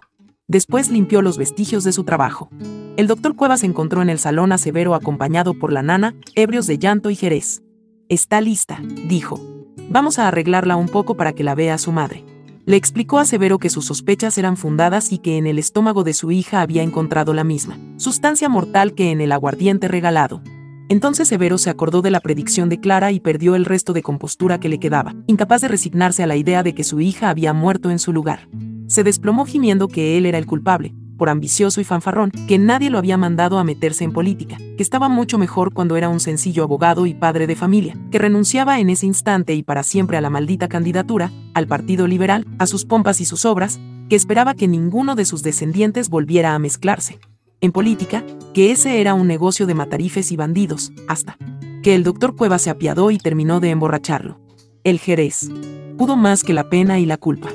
Después limpió los vestigios de su trabajo. El doctor Cuevas encontró en el salón a Severo acompañado por la nana, ebrios de llanto y jerez. Está lista, dijo. Vamos a arreglarla un poco para que la vea su madre. Le explicó a Severo que sus sospechas eran fundadas y que en el estómago de su hija había encontrado la misma sustancia mortal que en el aguardiente regalado. Entonces Severo se acordó de la predicción de Clara y perdió el resto de compostura que le quedaba, incapaz de resignarse a la idea de que su hija había muerto en su lugar. Se desplomó gimiendo que él era el culpable, por ambicioso y fanfarrón, que nadie lo había mandado a meterse en política, que estaba mucho mejor cuando era un sencillo abogado y padre de familia, que renunciaba en ese instante y para siempre a la maldita candidatura, al Partido Liberal, a sus pompas y sus obras, que esperaba que ninguno de sus descendientes volviera a mezclarse. En política, que ese era un negocio de matarifes y bandidos, hasta que el doctor Cueva se apiadó y terminó de emborracharlo. El Jerez. Pudo más que la pena y la culpa.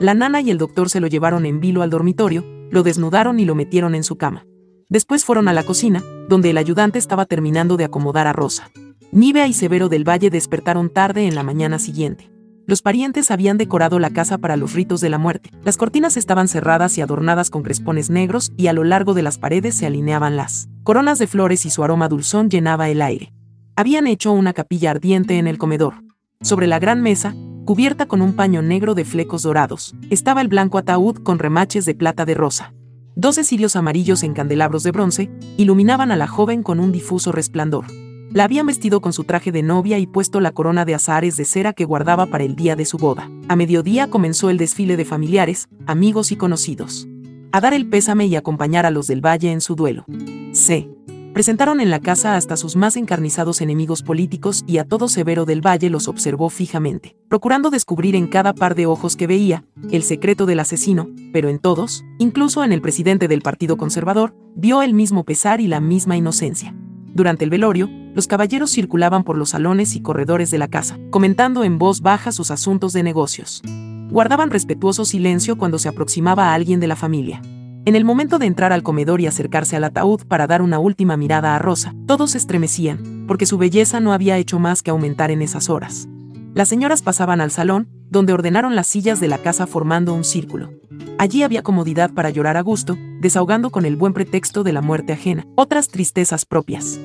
La nana y el doctor se lo llevaron en vilo al dormitorio, lo desnudaron y lo metieron en su cama. Después fueron a la cocina, donde el ayudante estaba terminando de acomodar a Rosa. Nivea y Severo del Valle despertaron tarde en la mañana siguiente. Los parientes habían decorado la casa para los ritos de la muerte. Las cortinas estaban cerradas y adornadas con crespones negros y a lo largo de las paredes se alineaban las coronas de flores y su aroma dulzón llenaba el aire. Habían hecho una capilla ardiente en el comedor. Sobre la gran mesa, cubierta con un paño negro de flecos dorados, estaba el blanco ataúd con remaches de plata de rosa. Doce cirios amarillos en candelabros de bronce iluminaban a la joven con un difuso resplandor. La habían vestido con su traje de novia y puesto la corona de azahares de cera que guardaba para el día de su boda. A mediodía comenzó el desfile de familiares, amigos y conocidos. A dar el pésame y acompañar a los del valle en su duelo. Se presentaron en la casa hasta sus más encarnizados enemigos políticos y a todo Severo del Valle los observó fijamente, procurando descubrir en cada par de ojos que veía el secreto del asesino, pero en todos, incluso en el presidente del Partido Conservador, vio el mismo pesar y la misma inocencia. Durante el velorio, los caballeros circulaban por los salones y corredores de la casa, comentando en voz baja sus asuntos de negocios. Guardaban respetuoso silencio cuando se aproximaba a alguien de la familia. En el momento de entrar al comedor y acercarse al ataúd para dar una última mirada a Rosa, todos estremecían, porque su belleza no había hecho más que aumentar en esas horas. Las señoras pasaban al salón, donde ordenaron las sillas de la casa formando un círculo. Allí había comodidad para llorar a gusto, desahogando con el buen pretexto de la muerte ajena, otras tristezas propias.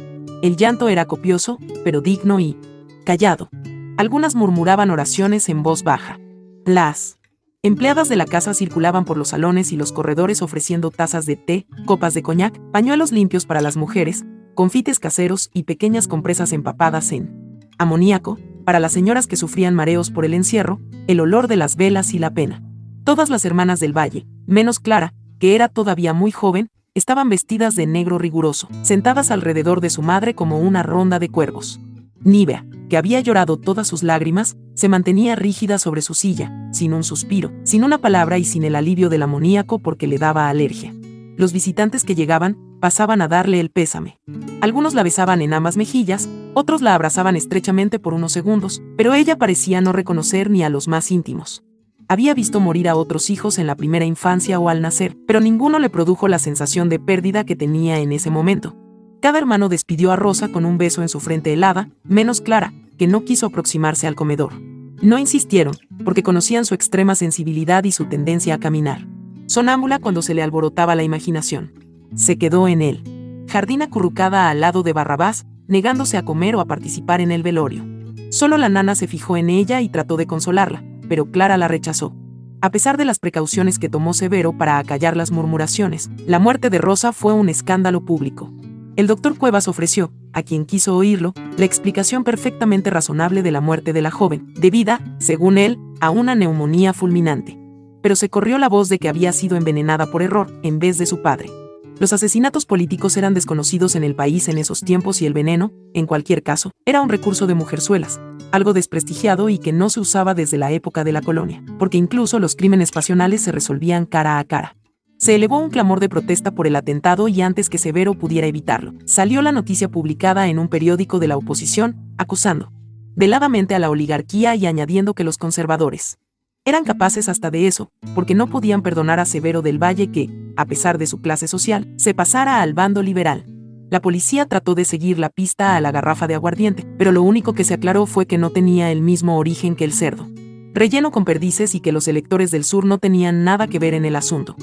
El llanto era copioso, pero digno y callado. Algunas murmuraban oraciones en voz baja. Las empleadas de la casa circulaban por los salones y los corredores ofreciendo tazas de té, copas de coñac, pañuelos limpios para las mujeres, confites caseros y pequeñas compresas empapadas en amoníaco, para las señoras que sufrían mareos por el encierro, el olor de las velas y la pena. Todas las hermanas del valle, menos Clara, que era todavía muy joven, estaban vestidas de negro riguroso, sentadas alrededor de su madre como una ronda de cuervos. Nivea, que había llorado todas sus lágrimas, se mantenía rígida sobre su silla, sin un suspiro, sin una palabra y sin el alivio del amoníaco porque le daba alergia. Los visitantes que llegaban pasaban a darle el pésame. Algunos la besaban en ambas mejillas, otros la abrazaban estrechamente por unos segundos, pero ella parecía no reconocer ni a los más íntimos. Había visto morir a otros hijos en la primera infancia o al nacer, pero ninguno le produjo la sensación de pérdida que tenía en ese momento. Cada hermano despidió a Rosa con un beso en su frente helada, menos Clara, que no quiso aproximarse al comedor. No insistieron, porque conocían su extrema sensibilidad y su tendencia a caminar. Sonámbula cuando se le alborotaba la imaginación. Se quedó en él. Jardín acurrucada al lado de Barrabás, negándose a comer o a participar en el velorio. Solo la nana se fijó en ella y trató de consolarla, pero Clara la rechazó. A pesar de las precauciones que tomó Severo para acallar las murmuraciones, la muerte de Rosa fue un escándalo público. El doctor Cuevas ofreció, a quien quiso oírlo, la explicación perfectamente razonable de la muerte de la joven, debida, según él, a una neumonía fulminante. Pero se corrió la voz de que había sido envenenada por error, en vez de su padre. Los asesinatos políticos eran desconocidos en el país en esos tiempos y el veneno, en cualquier caso, era un recurso de mujerzuelas, algo desprestigiado y que no se usaba desde la época de la colonia, porque incluso los crímenes pasionales se resolvían cara a cara. Se elevó un clamor de protesta por el atentado y antes que Severo pudiera evitarlo, salió la noticia publicada en un periódico de la oposición, acusando veladamente a la oligarquía y añadiendo que los conservadores eran capaces hasta de eso, porque no podían perdonar a Severo del Valle que, a pesar de su clase social, se pasara al bando liberal. La policía trató de seguir la pista a la garrafa de aguardiente, pero lo único que se aclaró fue que no tenía el mismo origen que el cerdo. Relleno con perdices y que los electores del sur no tenían nada que ver en el asunto.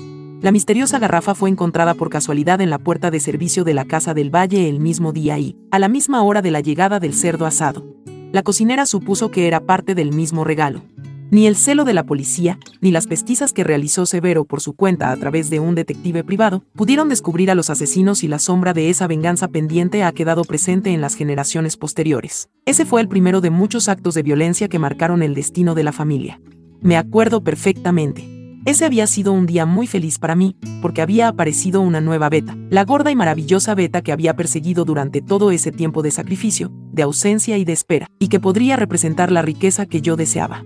La misteriosa garrafa fue encontrada por casualidad en la puerta de servicio de la Casa del Valle el mismo día y, a la misma hora de la llegada del cerdo asado. La cocinera supuso que era parte del mismo regalo. Ni el celo de la policía, ni las pesquisas que realizó Severo por su cuenta a través de un detective privado, pudieron descubrir a los asesinos y la sombra de esa venganza pendiente ha quedado presente en las generaciones posteriores. Ese fue el primero de muchos actos de violencia que marcaron el destino de la familia. Me acuerdo perfectamente. Ese había sido un día muy feliz para mí, porque había aparecido una nueva beta, la gorda y maravillosa beta que había perseguido durante todo ese tiempo de sacrificio, de ausencia y de espera, y que podría representar la riqueza que yo deseaba.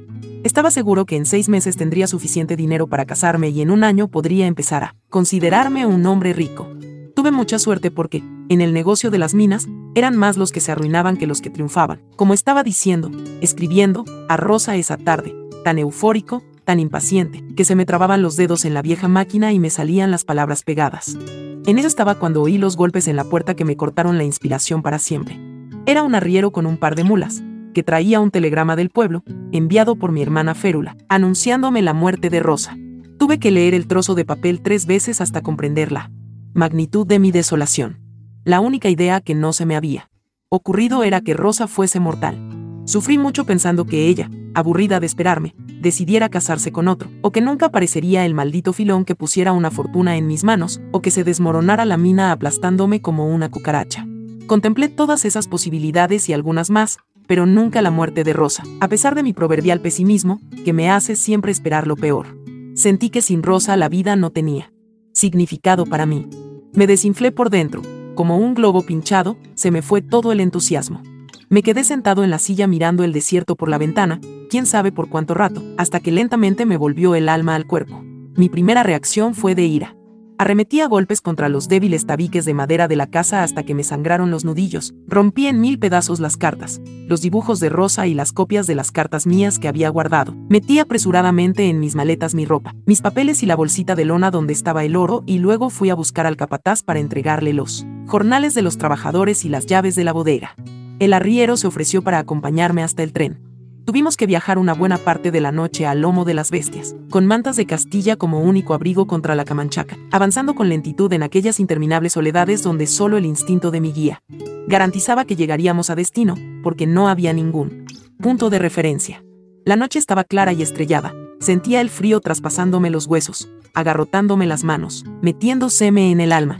Estaba seguro que en seis meses tendría suficiente dinero para casarme y en un año podría empezar a considerarme un hombre rico. Tuve mucha suerte porque, en el negocio de las minas, eran más los que se arruinaban que los que triunfaban. Como estaba diciendo, escribiendo, a Rosa esa tarde, tan eufórico, tan impaciente, que se me trababan los dedos en la vieja máquina y me salían las palabras pegadas. En eso estaba cuando oí los golpes en la puerta que me cortaron la inspiración para siempre. Era un arriero con un par de mulas, que traía un telegrama del pueblo, enviado por mi hermana Férula, anunciándome la muerte de Rosa. Tuve que leer el trozo de papel tres veces hasta comprender la magnitud de mi desolación. La única idea que no se me había ocurrido era que Rosa fuese mortal. Sufrí mucho pensando que ella, aburrida de esperarme, decidiera casarse con otro, o que nunca aparecería el maldito filón que pusiera una fortuna en mis manos, o que se desmoronara la mina aplastándome como una cucaracha. Contemplé todas esas posibilidades y algunas más, pero nunca la muerte de Rosa, a pesar de mi proverbial pesimismo, que me hace siempre esperar lo peor. Sentí que sin Rosa la vida no tenía significado para mí. Me desinflé por dentro, como un globo pinchado, se me fue todo el entusiasmo. Me quedé sentado en la silla mirando el desierto por la ventana, quién sabe por cuánto rato, hasta que lentamente me volvió el alma al cuerpo. Mi primera reacción fue de ira. Arremetí a golpes contra los débiles tabiques de madera de la casa hasta que me sangraron los nudillos. Rompí en mil pedazos las cartas, los dibujos de Rosa y las copias de las cartas mías que había guardado. Metí apresuradamente en mis maletas mi ropa, mis papeles y la bolsita de lona donde estaba el oro y luego fui a buscar al capataz para entregarle los jornales de los trabajadores y las llaves de la bodega. El arriero se ofreció para acompañarme hasta el tren. Tuvimos que viajar una buena parte de la noche al lomo de las bestias, con mantas de Castilla como único abrigo contra la camanchaca, avanzando con lentitud en aquellas interminables soledades donde solo el instinto de mi guía garantizaba que llegaríamos a destino, porque no había ningún punto de referencia. La noche estaba clara y estrellada, sentía el frío traspasándome los huesos, agarrotándome las manos, metiéndoseme en el alma,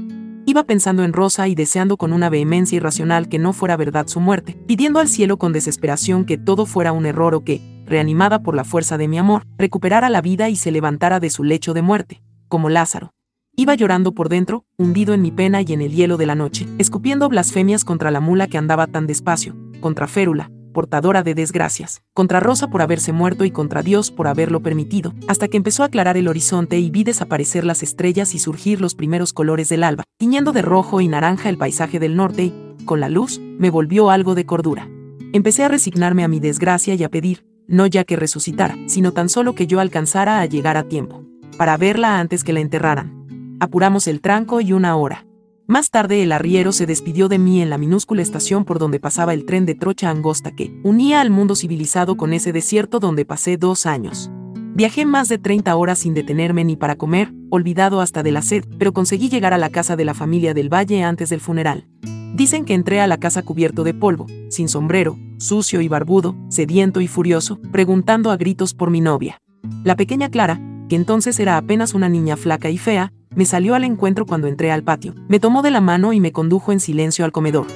Iba pensando en Rosa y deseando con una vehemencia irracional que no fuera verdad su muerte, pidiendo al cielo con desesperación que todo fuera un error o que, reanimada por la fuerza de mi amor, recuperara la vida y se levantara de su lecho de muerte, como Lázaro. Iba llorando por dentro, hundido en mi pena y en el hielo de la noche, escupiendo blasfemias contra la mula que andaba tan despacio, contra Férula, portadora de desgracias, contra Rosa por haberse muerto y contra Dios por haberlo permitido, hasta que empezó a aclarar el horizonte y vi desaparecer las estrellas y surgir los primeros colores del alba, tiñendo de rojo y naranja el paisaje del norte y, con la luz, me volvió algo de cordura. Empecé a resignarme a mi desgracia y a pedir, no ya que resucitara, sino tan solo que yo alcanzara a llegar a tiempo, para verla antes que la enterraran. Apuramos el tranco y una hora. Más tarde el arriero se despidió de mí en la minúscula estación por donde pasaba el tren de trocha angosta que unía al mundo civilizado con ese desierto donde pasé dos años. Viajé más de 30 horas sin detenerme ni para comer, olvidado hasta de la sed, pero conseguí llegar a la casa de la familia del Valle antes del funeral. Dicen que entré a la casa cubierto de polvo, sin sombrero, sucio y barbudo, sediento y furioso, preguntando a gritos por mi novia. La pequeña Clara, que entonces era apenas una niña flaca y fea, me salió al encuentro cuando entré al patio, me tomó de la mano y me condujo en silencio al comedor.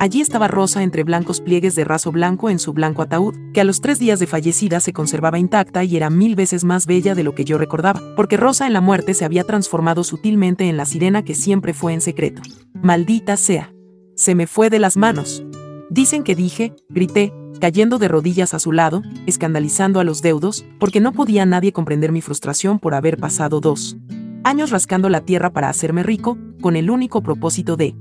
Allí estaba Rosa entre blancos pliegues de raso blanco en su blanco ataúd, que a los tres días de fallecida se conservaba intacta y era mil veces más bella de lo que yo recordaba, porque Rosa en la muerte se había transformado sutilmente en la sirena que siempre fue en secreto. Maldita sea. Se me fue de las manos. Dicen que dije, grité, cayendo de rodillas a su lado, escandalizando a los deudos, porque no podía nadie comprender mi frustración por haber pasado dos años rascando la tierra para hacerme rico, con el único propósito de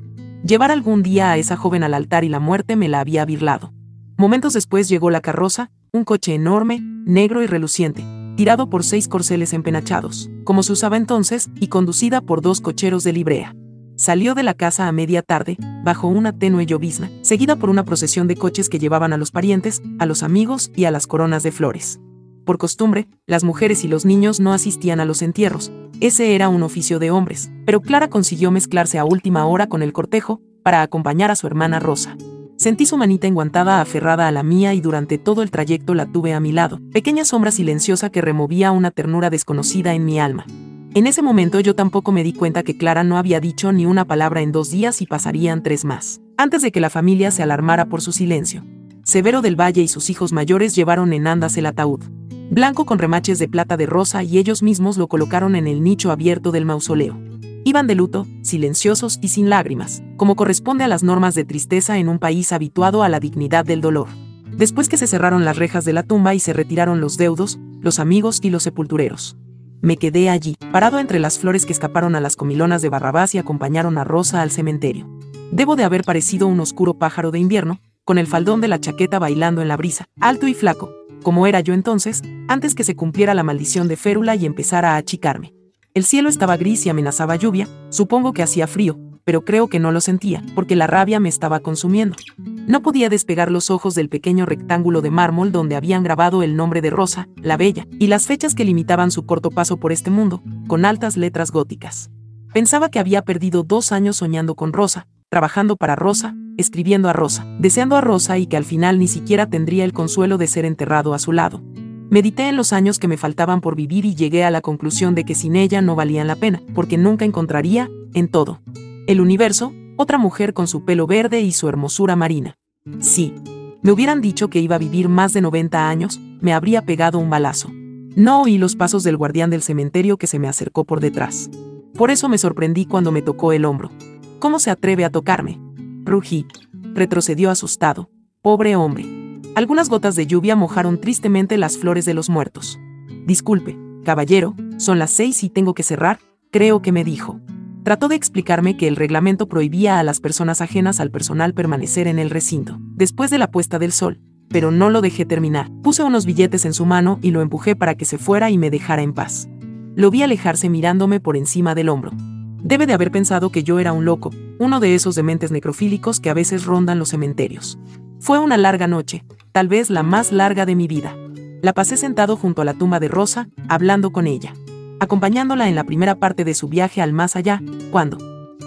llevar algún día a esa joven al altar y la muerte me la había birlado. Momentos después llegó la carroza, un coche enorme, negro y reluciente, tirado por seis corceles empenachados, como se usaba entonces, y conducida por dos cocheros de librea. Salió de la casa a media tarde, bajo una tenue llovizna, seguida por una procesión de coches que llevaban a los parientes, a los amigos y a las coronas de flores. Por costumbre, las mujeres y los niños no asistían a los entierros, ese era un oficio de hombres, pero Clara consiguió mezclarse a última hora con el cortejo para acompañar a su hermana Rosa. Sentí su manita enguantada aferrada a la mía y durante todo el trayecto la tuve a mi lado, pequeña sombra silenciosa que removía una ternura desconocida en mi alma. En ese momento yo tampoco me di cuenta que Clara no había dicho ni una palabra en dos días y pasarían tres más, antes de que la familia se alarmara por su silencio. Severo del Valle y sus hijos mayores llevaron en andas el ataúd blanco con remaches de plata de rosa y ellos mismos lo colocaron en el nicho abierto del mausoleo. Iban de luto, silenciosos y sin lágrimas, como corresponde a las normas de tristeza en un país habituado a la dignidad del dolor. Después que se cerraron las rejas de la tumba y se retiraron los deudos, los amigos y los sepultureros. Me quedé allí, parado entre las flores que escaparon a las comilonas de Barrabás y acompañaron a Rosa al cementerio. Debo de haber parecido un oscuro pájaro de invierno, con el faldón de la chaqueta bailando en la brisa, alto y flaco, como era yo entonces, antes que se cumpliera la maldición de Férula y empezara a achicarme. El cielo estaba gris y amenazaba lluvia, supongo que hacía frío, pero creo que no lo sentía, porque la rabia me estaba consumiendo. No podía despegar los ojos del pequeño rectángulo de mármol donde habían grabado el nombre de Rosa, la Bella, y las fechas que limitaban su corto paso por este mundo, con altas letras góticas. Pensaba que había perdido dos años soñando con Rosa, trabajando para Rosa, escribiendo a Rosa, deseando a Rosa y que al final ni siquiera tendría el consuelo de ser enterrado a su lado. Medité en los años que me faltaban por vivir y llegué a la conclusión de que sin ella no valían la pena, porque nunca encontraría, en todo el universo, otra mujer con su pelo verde y su hermosura marina. Sí, me hubieran dicho que iba a vivir más de 90 años, me habría pegado un balazo. No oí los pasos del guardián del cementerio que se me acercó por detrás. Por eso me sorprendí cuando me tocó el hombro. ¿Cómo se atreve a tocarme? Rugí. Retrocedió asustado. Pobre hombre. Algunas gotas de lluvia mojaron tristemente las flores de los muertos. Disculpe, caballero, son las seis y tengo que cerrar, creo que me dijo. Trató de explicarme que el reglamento prohibía a las personas ajenas al personal permanecer en el recinto, después de la puesta del sol, pero no lo dejé terminar. Puse unos billetes en su mano y lo empujé para que se fuera y me dejara en paz. Lo vi alejarse mirándome por encima del hombro. Debe de haber pensado que yo era un loco, uno de esos dementes necrofílicos que a veces rondan los cementerios. Fue una larga noche, tal vez la más larga de mi vida. La pasé sentado junto a la tumba de Rosa, hablando con ella, acompañándola en la primera parte de su viaje al más allá, cuando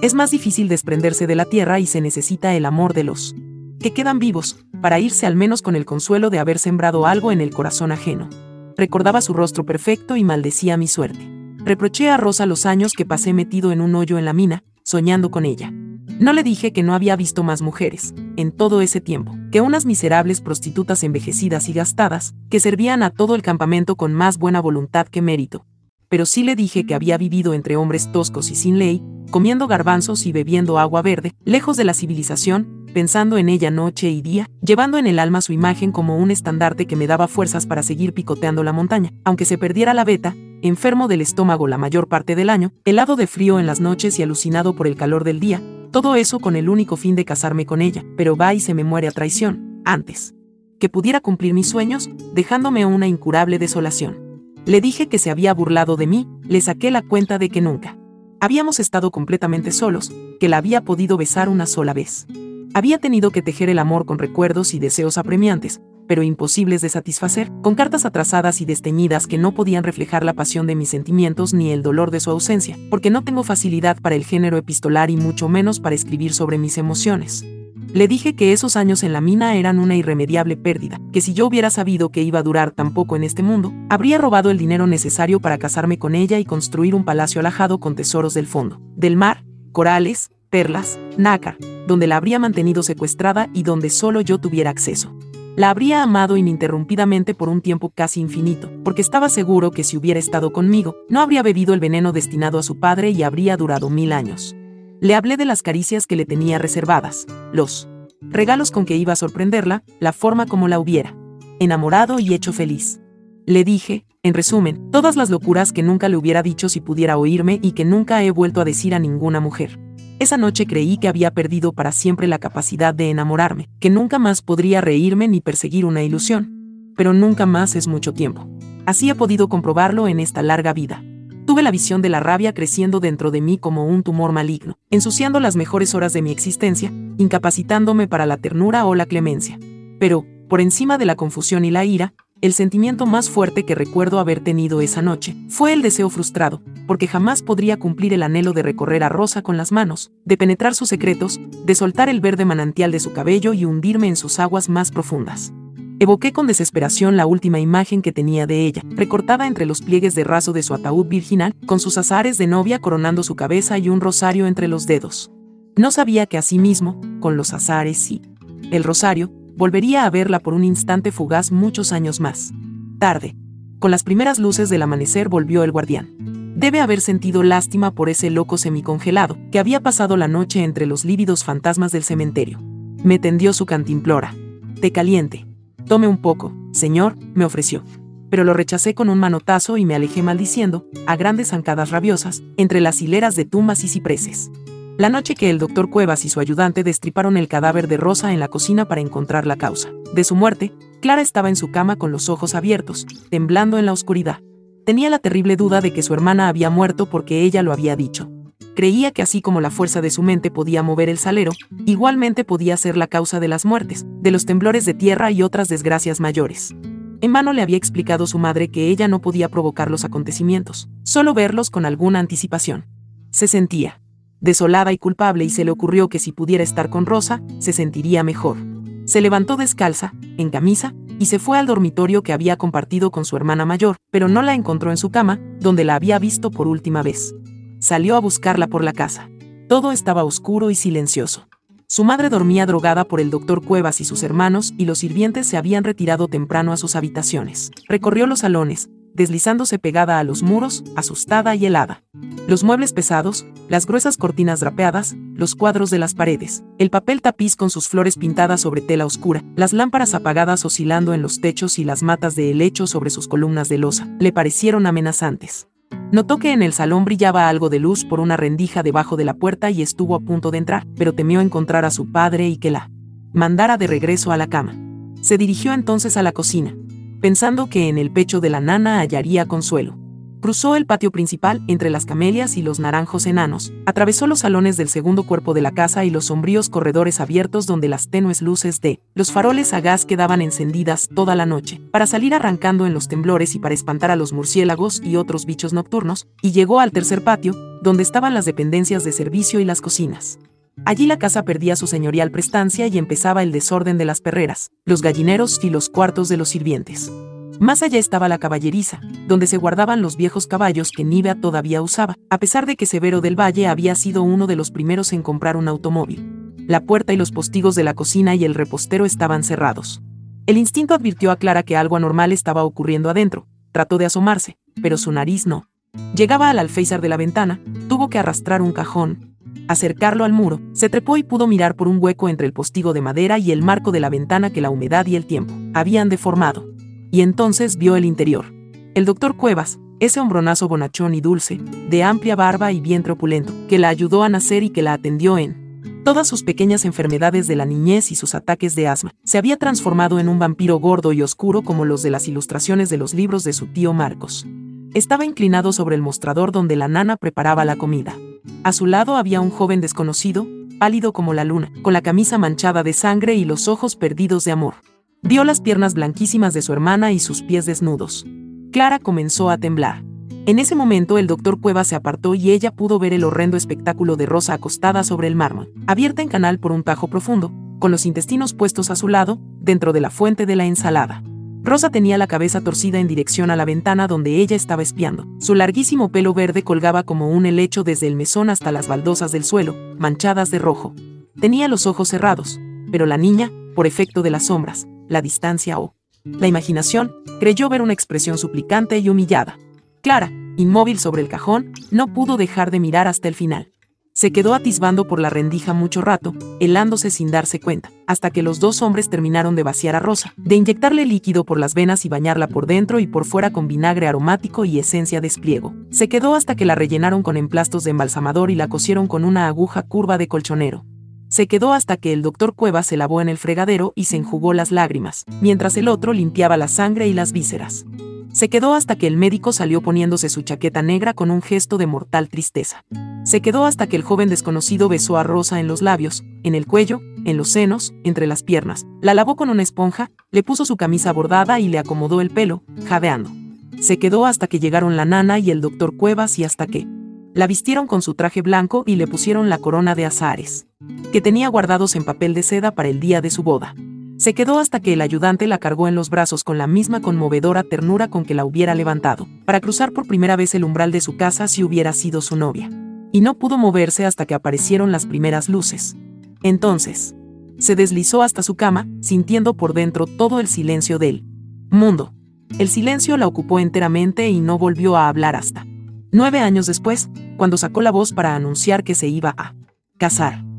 es más difícil desprenderse de la tierra y se necesita el amor de los que quedan vivos, para irse al menos con el consuelo de haber sembrado algo en el corazón ajeno. Recordaba su rostro perfecto y maldecía mi suerte. Reproché a Rosa los años que pasé metido en un hoyo en la mina, soñando con ella. No le dije que no había visto más mujeres, en todo ese tiempo, que unas miserables prostitutas envejecidas y gastadas, que servían a todo el campamento con más buena voluntad que mérito. Pero sí le dije que había vivido entre hombres toscos y sin ley, comiendo garbanzos y bebiendo agua verde, lejos de la civilización, pensando en ella noche y día, llevando en el alma su imagen como un estandarte que me daba fuerzas para seguir picoteando la montaña, aunque se perdiera la beta, enfermo del estómago la mayor parte del año, helado de frío en las noches y alucinado por el calor del día, todo eso con el único fin de casarme con ella, pero va y se me muere a traición, antes. Que pudiera cumplir mis sueños, dejándome una incurable desolación. Le dije que se había burlado de mí, le saqué la cuenta de que nunca. Habíamos estado completamente solos, que la había podido besar una sola vez. Había tenido que tejer el amor con recuerdos y deseos apremiantes, pero imposibles de satisfacer, con cartas atrasadas y desteñidas que no podían reflejar la pasión de mis sentimientos ni el dolor de su ausencia, porque no tengo facilidad para el género epistolar y mucho menos para escribir sobre mis emociones. Le dije que esos años en la mina eran una irremediable pérdida, que si yo hubiera sabido que iba a durar tan poco en este mundo, habría robado el dinero necesario para casarme con ella y construir un palacio alajado con tesoros del fondo, del mar, corales, perlas, nácar, donde la habría mantenido secuestrada y donde solo yo tuviera acceso. La habría amado ininterrumpidamente por un tiempo casi infinito, porque estaba seguro que si hubiera estado conmigo, no habría bebido el veneno destinado a su padre y habría durado mil años. Le hablé de las caricias que le tenía reservadas, los regalos con que iba a sorprenderla, la forma como la hubiera enamorado y hecho feliz. Le dije, en resumen, todas las locuras que nunca le hubiera dicho si pudiera oírme y que nunca he vuelto a decir a ninguna mujer. Esa noche creí que había perdido para siempre la capacidad de enamorarme, que nunca más podría reírme ni perseguir una ilusión. Pero nunca más es mucho tiempo. Así he podido comprobarlo en esta larga vida. Tuve la visión de la rabia creciendo dentro de mí como un tumor maligno, ensuciando las mejores horas de mi existencia, incapacitándome para la ternura o la clemencia. Pero, por encima de la confusión y la ira, el sentimiento más fuerte que recuerdo haber tenido esa noche fue el deseo frustrado, porque jamás podría cumplir el anhelo de recorrer a Rosa con las manos, de penetrar sus secretos, de soltar el verde manantial de su cabello y hundirme en sus aguas más profundas. Evoqué con desesperación la última imagen que tenía de ella, recortada entre los pliegues de raso de su ataúd virginal, con sus azares de novia coronando su cabeza y un rosario entre los dedos. No sabía que asimismo, con los azares y el rosario, volvería a verla por un instante fugaz muchos años más. Tarde. Con las primeras luces del amanecer volvió el guardián. Debe haber sentido lástima por ese loco semicongelado que había pasado la noche entre los lívidos fantasmas del cementerio. Me tendió su cantimplora. Té caliente. Tome un poco, señor, me ofreció. Pero lo rechacé con un manotazo y me alejé maldiciendo, a grandes zancadas rabiosas, entre las hileras de tumbas y cipreses la noche que el doctor Cuevas y su ayudante destriparon el cadáver de Rosa en la cocina para encontrar la causa de su muerte, Clara estaba en su cama con los ojos abiertos, temblando en la oscuridad. Tenía la terrible duda de que su hermana había muerto porque ella lo había dicho. creía que así como la fuerza de su mente podía mover el salero, igualmente podía ser la causa de las muertes, de los temblores de tierra y otras desgracias mayores. En vano le había explicado su madre que ella no podía provocar los acontecimientos, solo verlos con alguna anticipación. Se sentía desolada y culpable y se le ocurrió que si pudiera estar con Rosa, se sentiría mejor. Se levantó descalza, en camisa, y se fue al dormitorio que había compartido con su hermana mayor, pero no la encontró en su cama, donde la había visto por última vez. Salió a buscarla por la casa. Todo estaba oscuro y silencioso. Su madre dormía drogada por el doctor Cuevas y sus hermanos, y los sirvientes se habían retirado temprano a sus habitaciones. Recorrió los salones, deslizándose pegada a los muros, asustada y helada. Los muebles pesados, las gruesas cortinas drapeadas, los cuadros de las paredes, el papel tapiz con sus flores pintadas sobre tela oscura, las lámparas apagadas oscilando en los techos y las matas de helecho sobre sus columnas de losa, le parecieron amenazantes. Notó que en el salón brillaba algo de luz por una rendija debajo de la puerta y estuvo a punto de entrar, pero temió encontrar a su padre y que la mandara de regreso a la cama. Se dirigió entonces a la cocina, pensando que en el pecho de la nana hallaría consuelo. Cruzó el patio principal entre las camelias y los naranjos enanos, atravesó los salones del segundo cuerpo de la casa y los sombríos corredores abiertos donde las tenues luces de los faroles a gas quedaban encendidas toda la noche, para salir arrancando en los temblores y para espantar a los murciélagos y otros bichos nocturnos, y llegó al tercer patio, donde estaban las dependencias de servicio y las cocinas. Allí la casa perdía su señorial prestancia y empezaba el desorden de las perreras, los gallineros y los cuartos de los sirvientes. Más allá estaba la caballeriza, donde se guardaban los viejos caballos que Nivea todavía usaba, a pesar de que Severo del Valle había sido uno de los primeros en comprar un automóvil. La puerta y los postigos de la cocina y el repostero estaban cerrados. El instinto advirtió a Clara que algo anormal estaba ocurriendo adentro. Trató de asomarse, pero su nariz no. Llegaba al alféizar de la ventana, tuvo que arrastrar un cajón, acercarlo al muro, se trepó y pudo mirar por un hueco entre el postigo de madera y el marco de la ventana que la humedad y el tiempo habían deformado y entonces vio el interior. El doctor Cuevas, ese hombronazo bonachón y dulce, de amplia barba y vientre opulento, que la ayudó a nacer y que la atendió en todas sus pequeñas enfermedades de la niñez y sus ataques de asma, se había transformado en un vampiro gordo y oscuro como los de las ilustraciones de los libros de su tío Marcos. Estaba inclinado sobre el mostrador donde la nana preparaba la comida. A su lado había un joven desconocido, pálido como la luna, con la camisa manchada de sangre y los ojos perdidos de amor. Vio las piernas blanquísimas de su hermana y sus pies desnudos. Clara comenzó a temblar. En ese momento el doctor Cueva se apartó y ella pudo ver el horrendo espectáculo de Rosa acostada sobre el mármol, abierta en canal por un tajo profundo, con los intestinos puestos a su lado, dentro de la fuente de la ensalada. Rosa tenía la cabeza torcida en dirección a la ventana donde ella estaba espiando. Su larguísimo pelo verde colgaba como un helecho desde el mesón hasta las baldosas del suelo, manchadas de rojo. Tenía los ojos cerrados, pero la niña, por efecto de las sombras, la distancia o la imaginación, creyó ver una expresión suplicante y humillada. Clara, inmóvil sobre el cajón, no pudo dejar de mirar hasta el final. Se quedó atisbando por la rendija mucho rato, helándose sin darse cuenta, hasta que los dos hombres terminaron de vaciar a Rosa, de inyectarle líquido por las venas y bañarla por dentro y por fuera con vinagre aromático y esencia de espliego. Se quedó hasta que la rellenaron con emplastos de embalsamador y la cosieron con una aguja curva de colchonero. Se quedó hasta que el doctor Cueva se lavó en el fregadero y se enjugó las lágrimas, mientras el otro limpiaba la sangre y las vísceras. Se quedó hasta que el médico salió poniéndose su chaqueta negra con un gesto de mortal tristeza. Se quedó hasta que el joven desconocido besó a Rosa en los labios, en el cuello, en los senos, entre las piernas, la lavó con una esponja, le puso su camisa bordada y le acomodó el pelo, jadeando. Se quedó hasta que llegaron la nana y el doctor Cuevas y hasta que la vistieron con su traje blanco y le pusieron la corona de azares que tenía guardados en papel de seda para el día de su boda. Se quedó hasta que el ayudante la cargó en los brazos con la misma conmovedora ternura con que la hubiera levantado, para cruzar por primera vez el umbral de su casa si hubiera sido su novia. Y no pudo moverse hasta que aparecieron las primeras luces. Entonces, se deslizó hasta su cama, sintiendo por dentro todo el silencio del mundo. El silencio la ocupó enteramente y no volvió a hablar hasta nueve años después, cuando sacó la voz para anunciar que se iba a casar.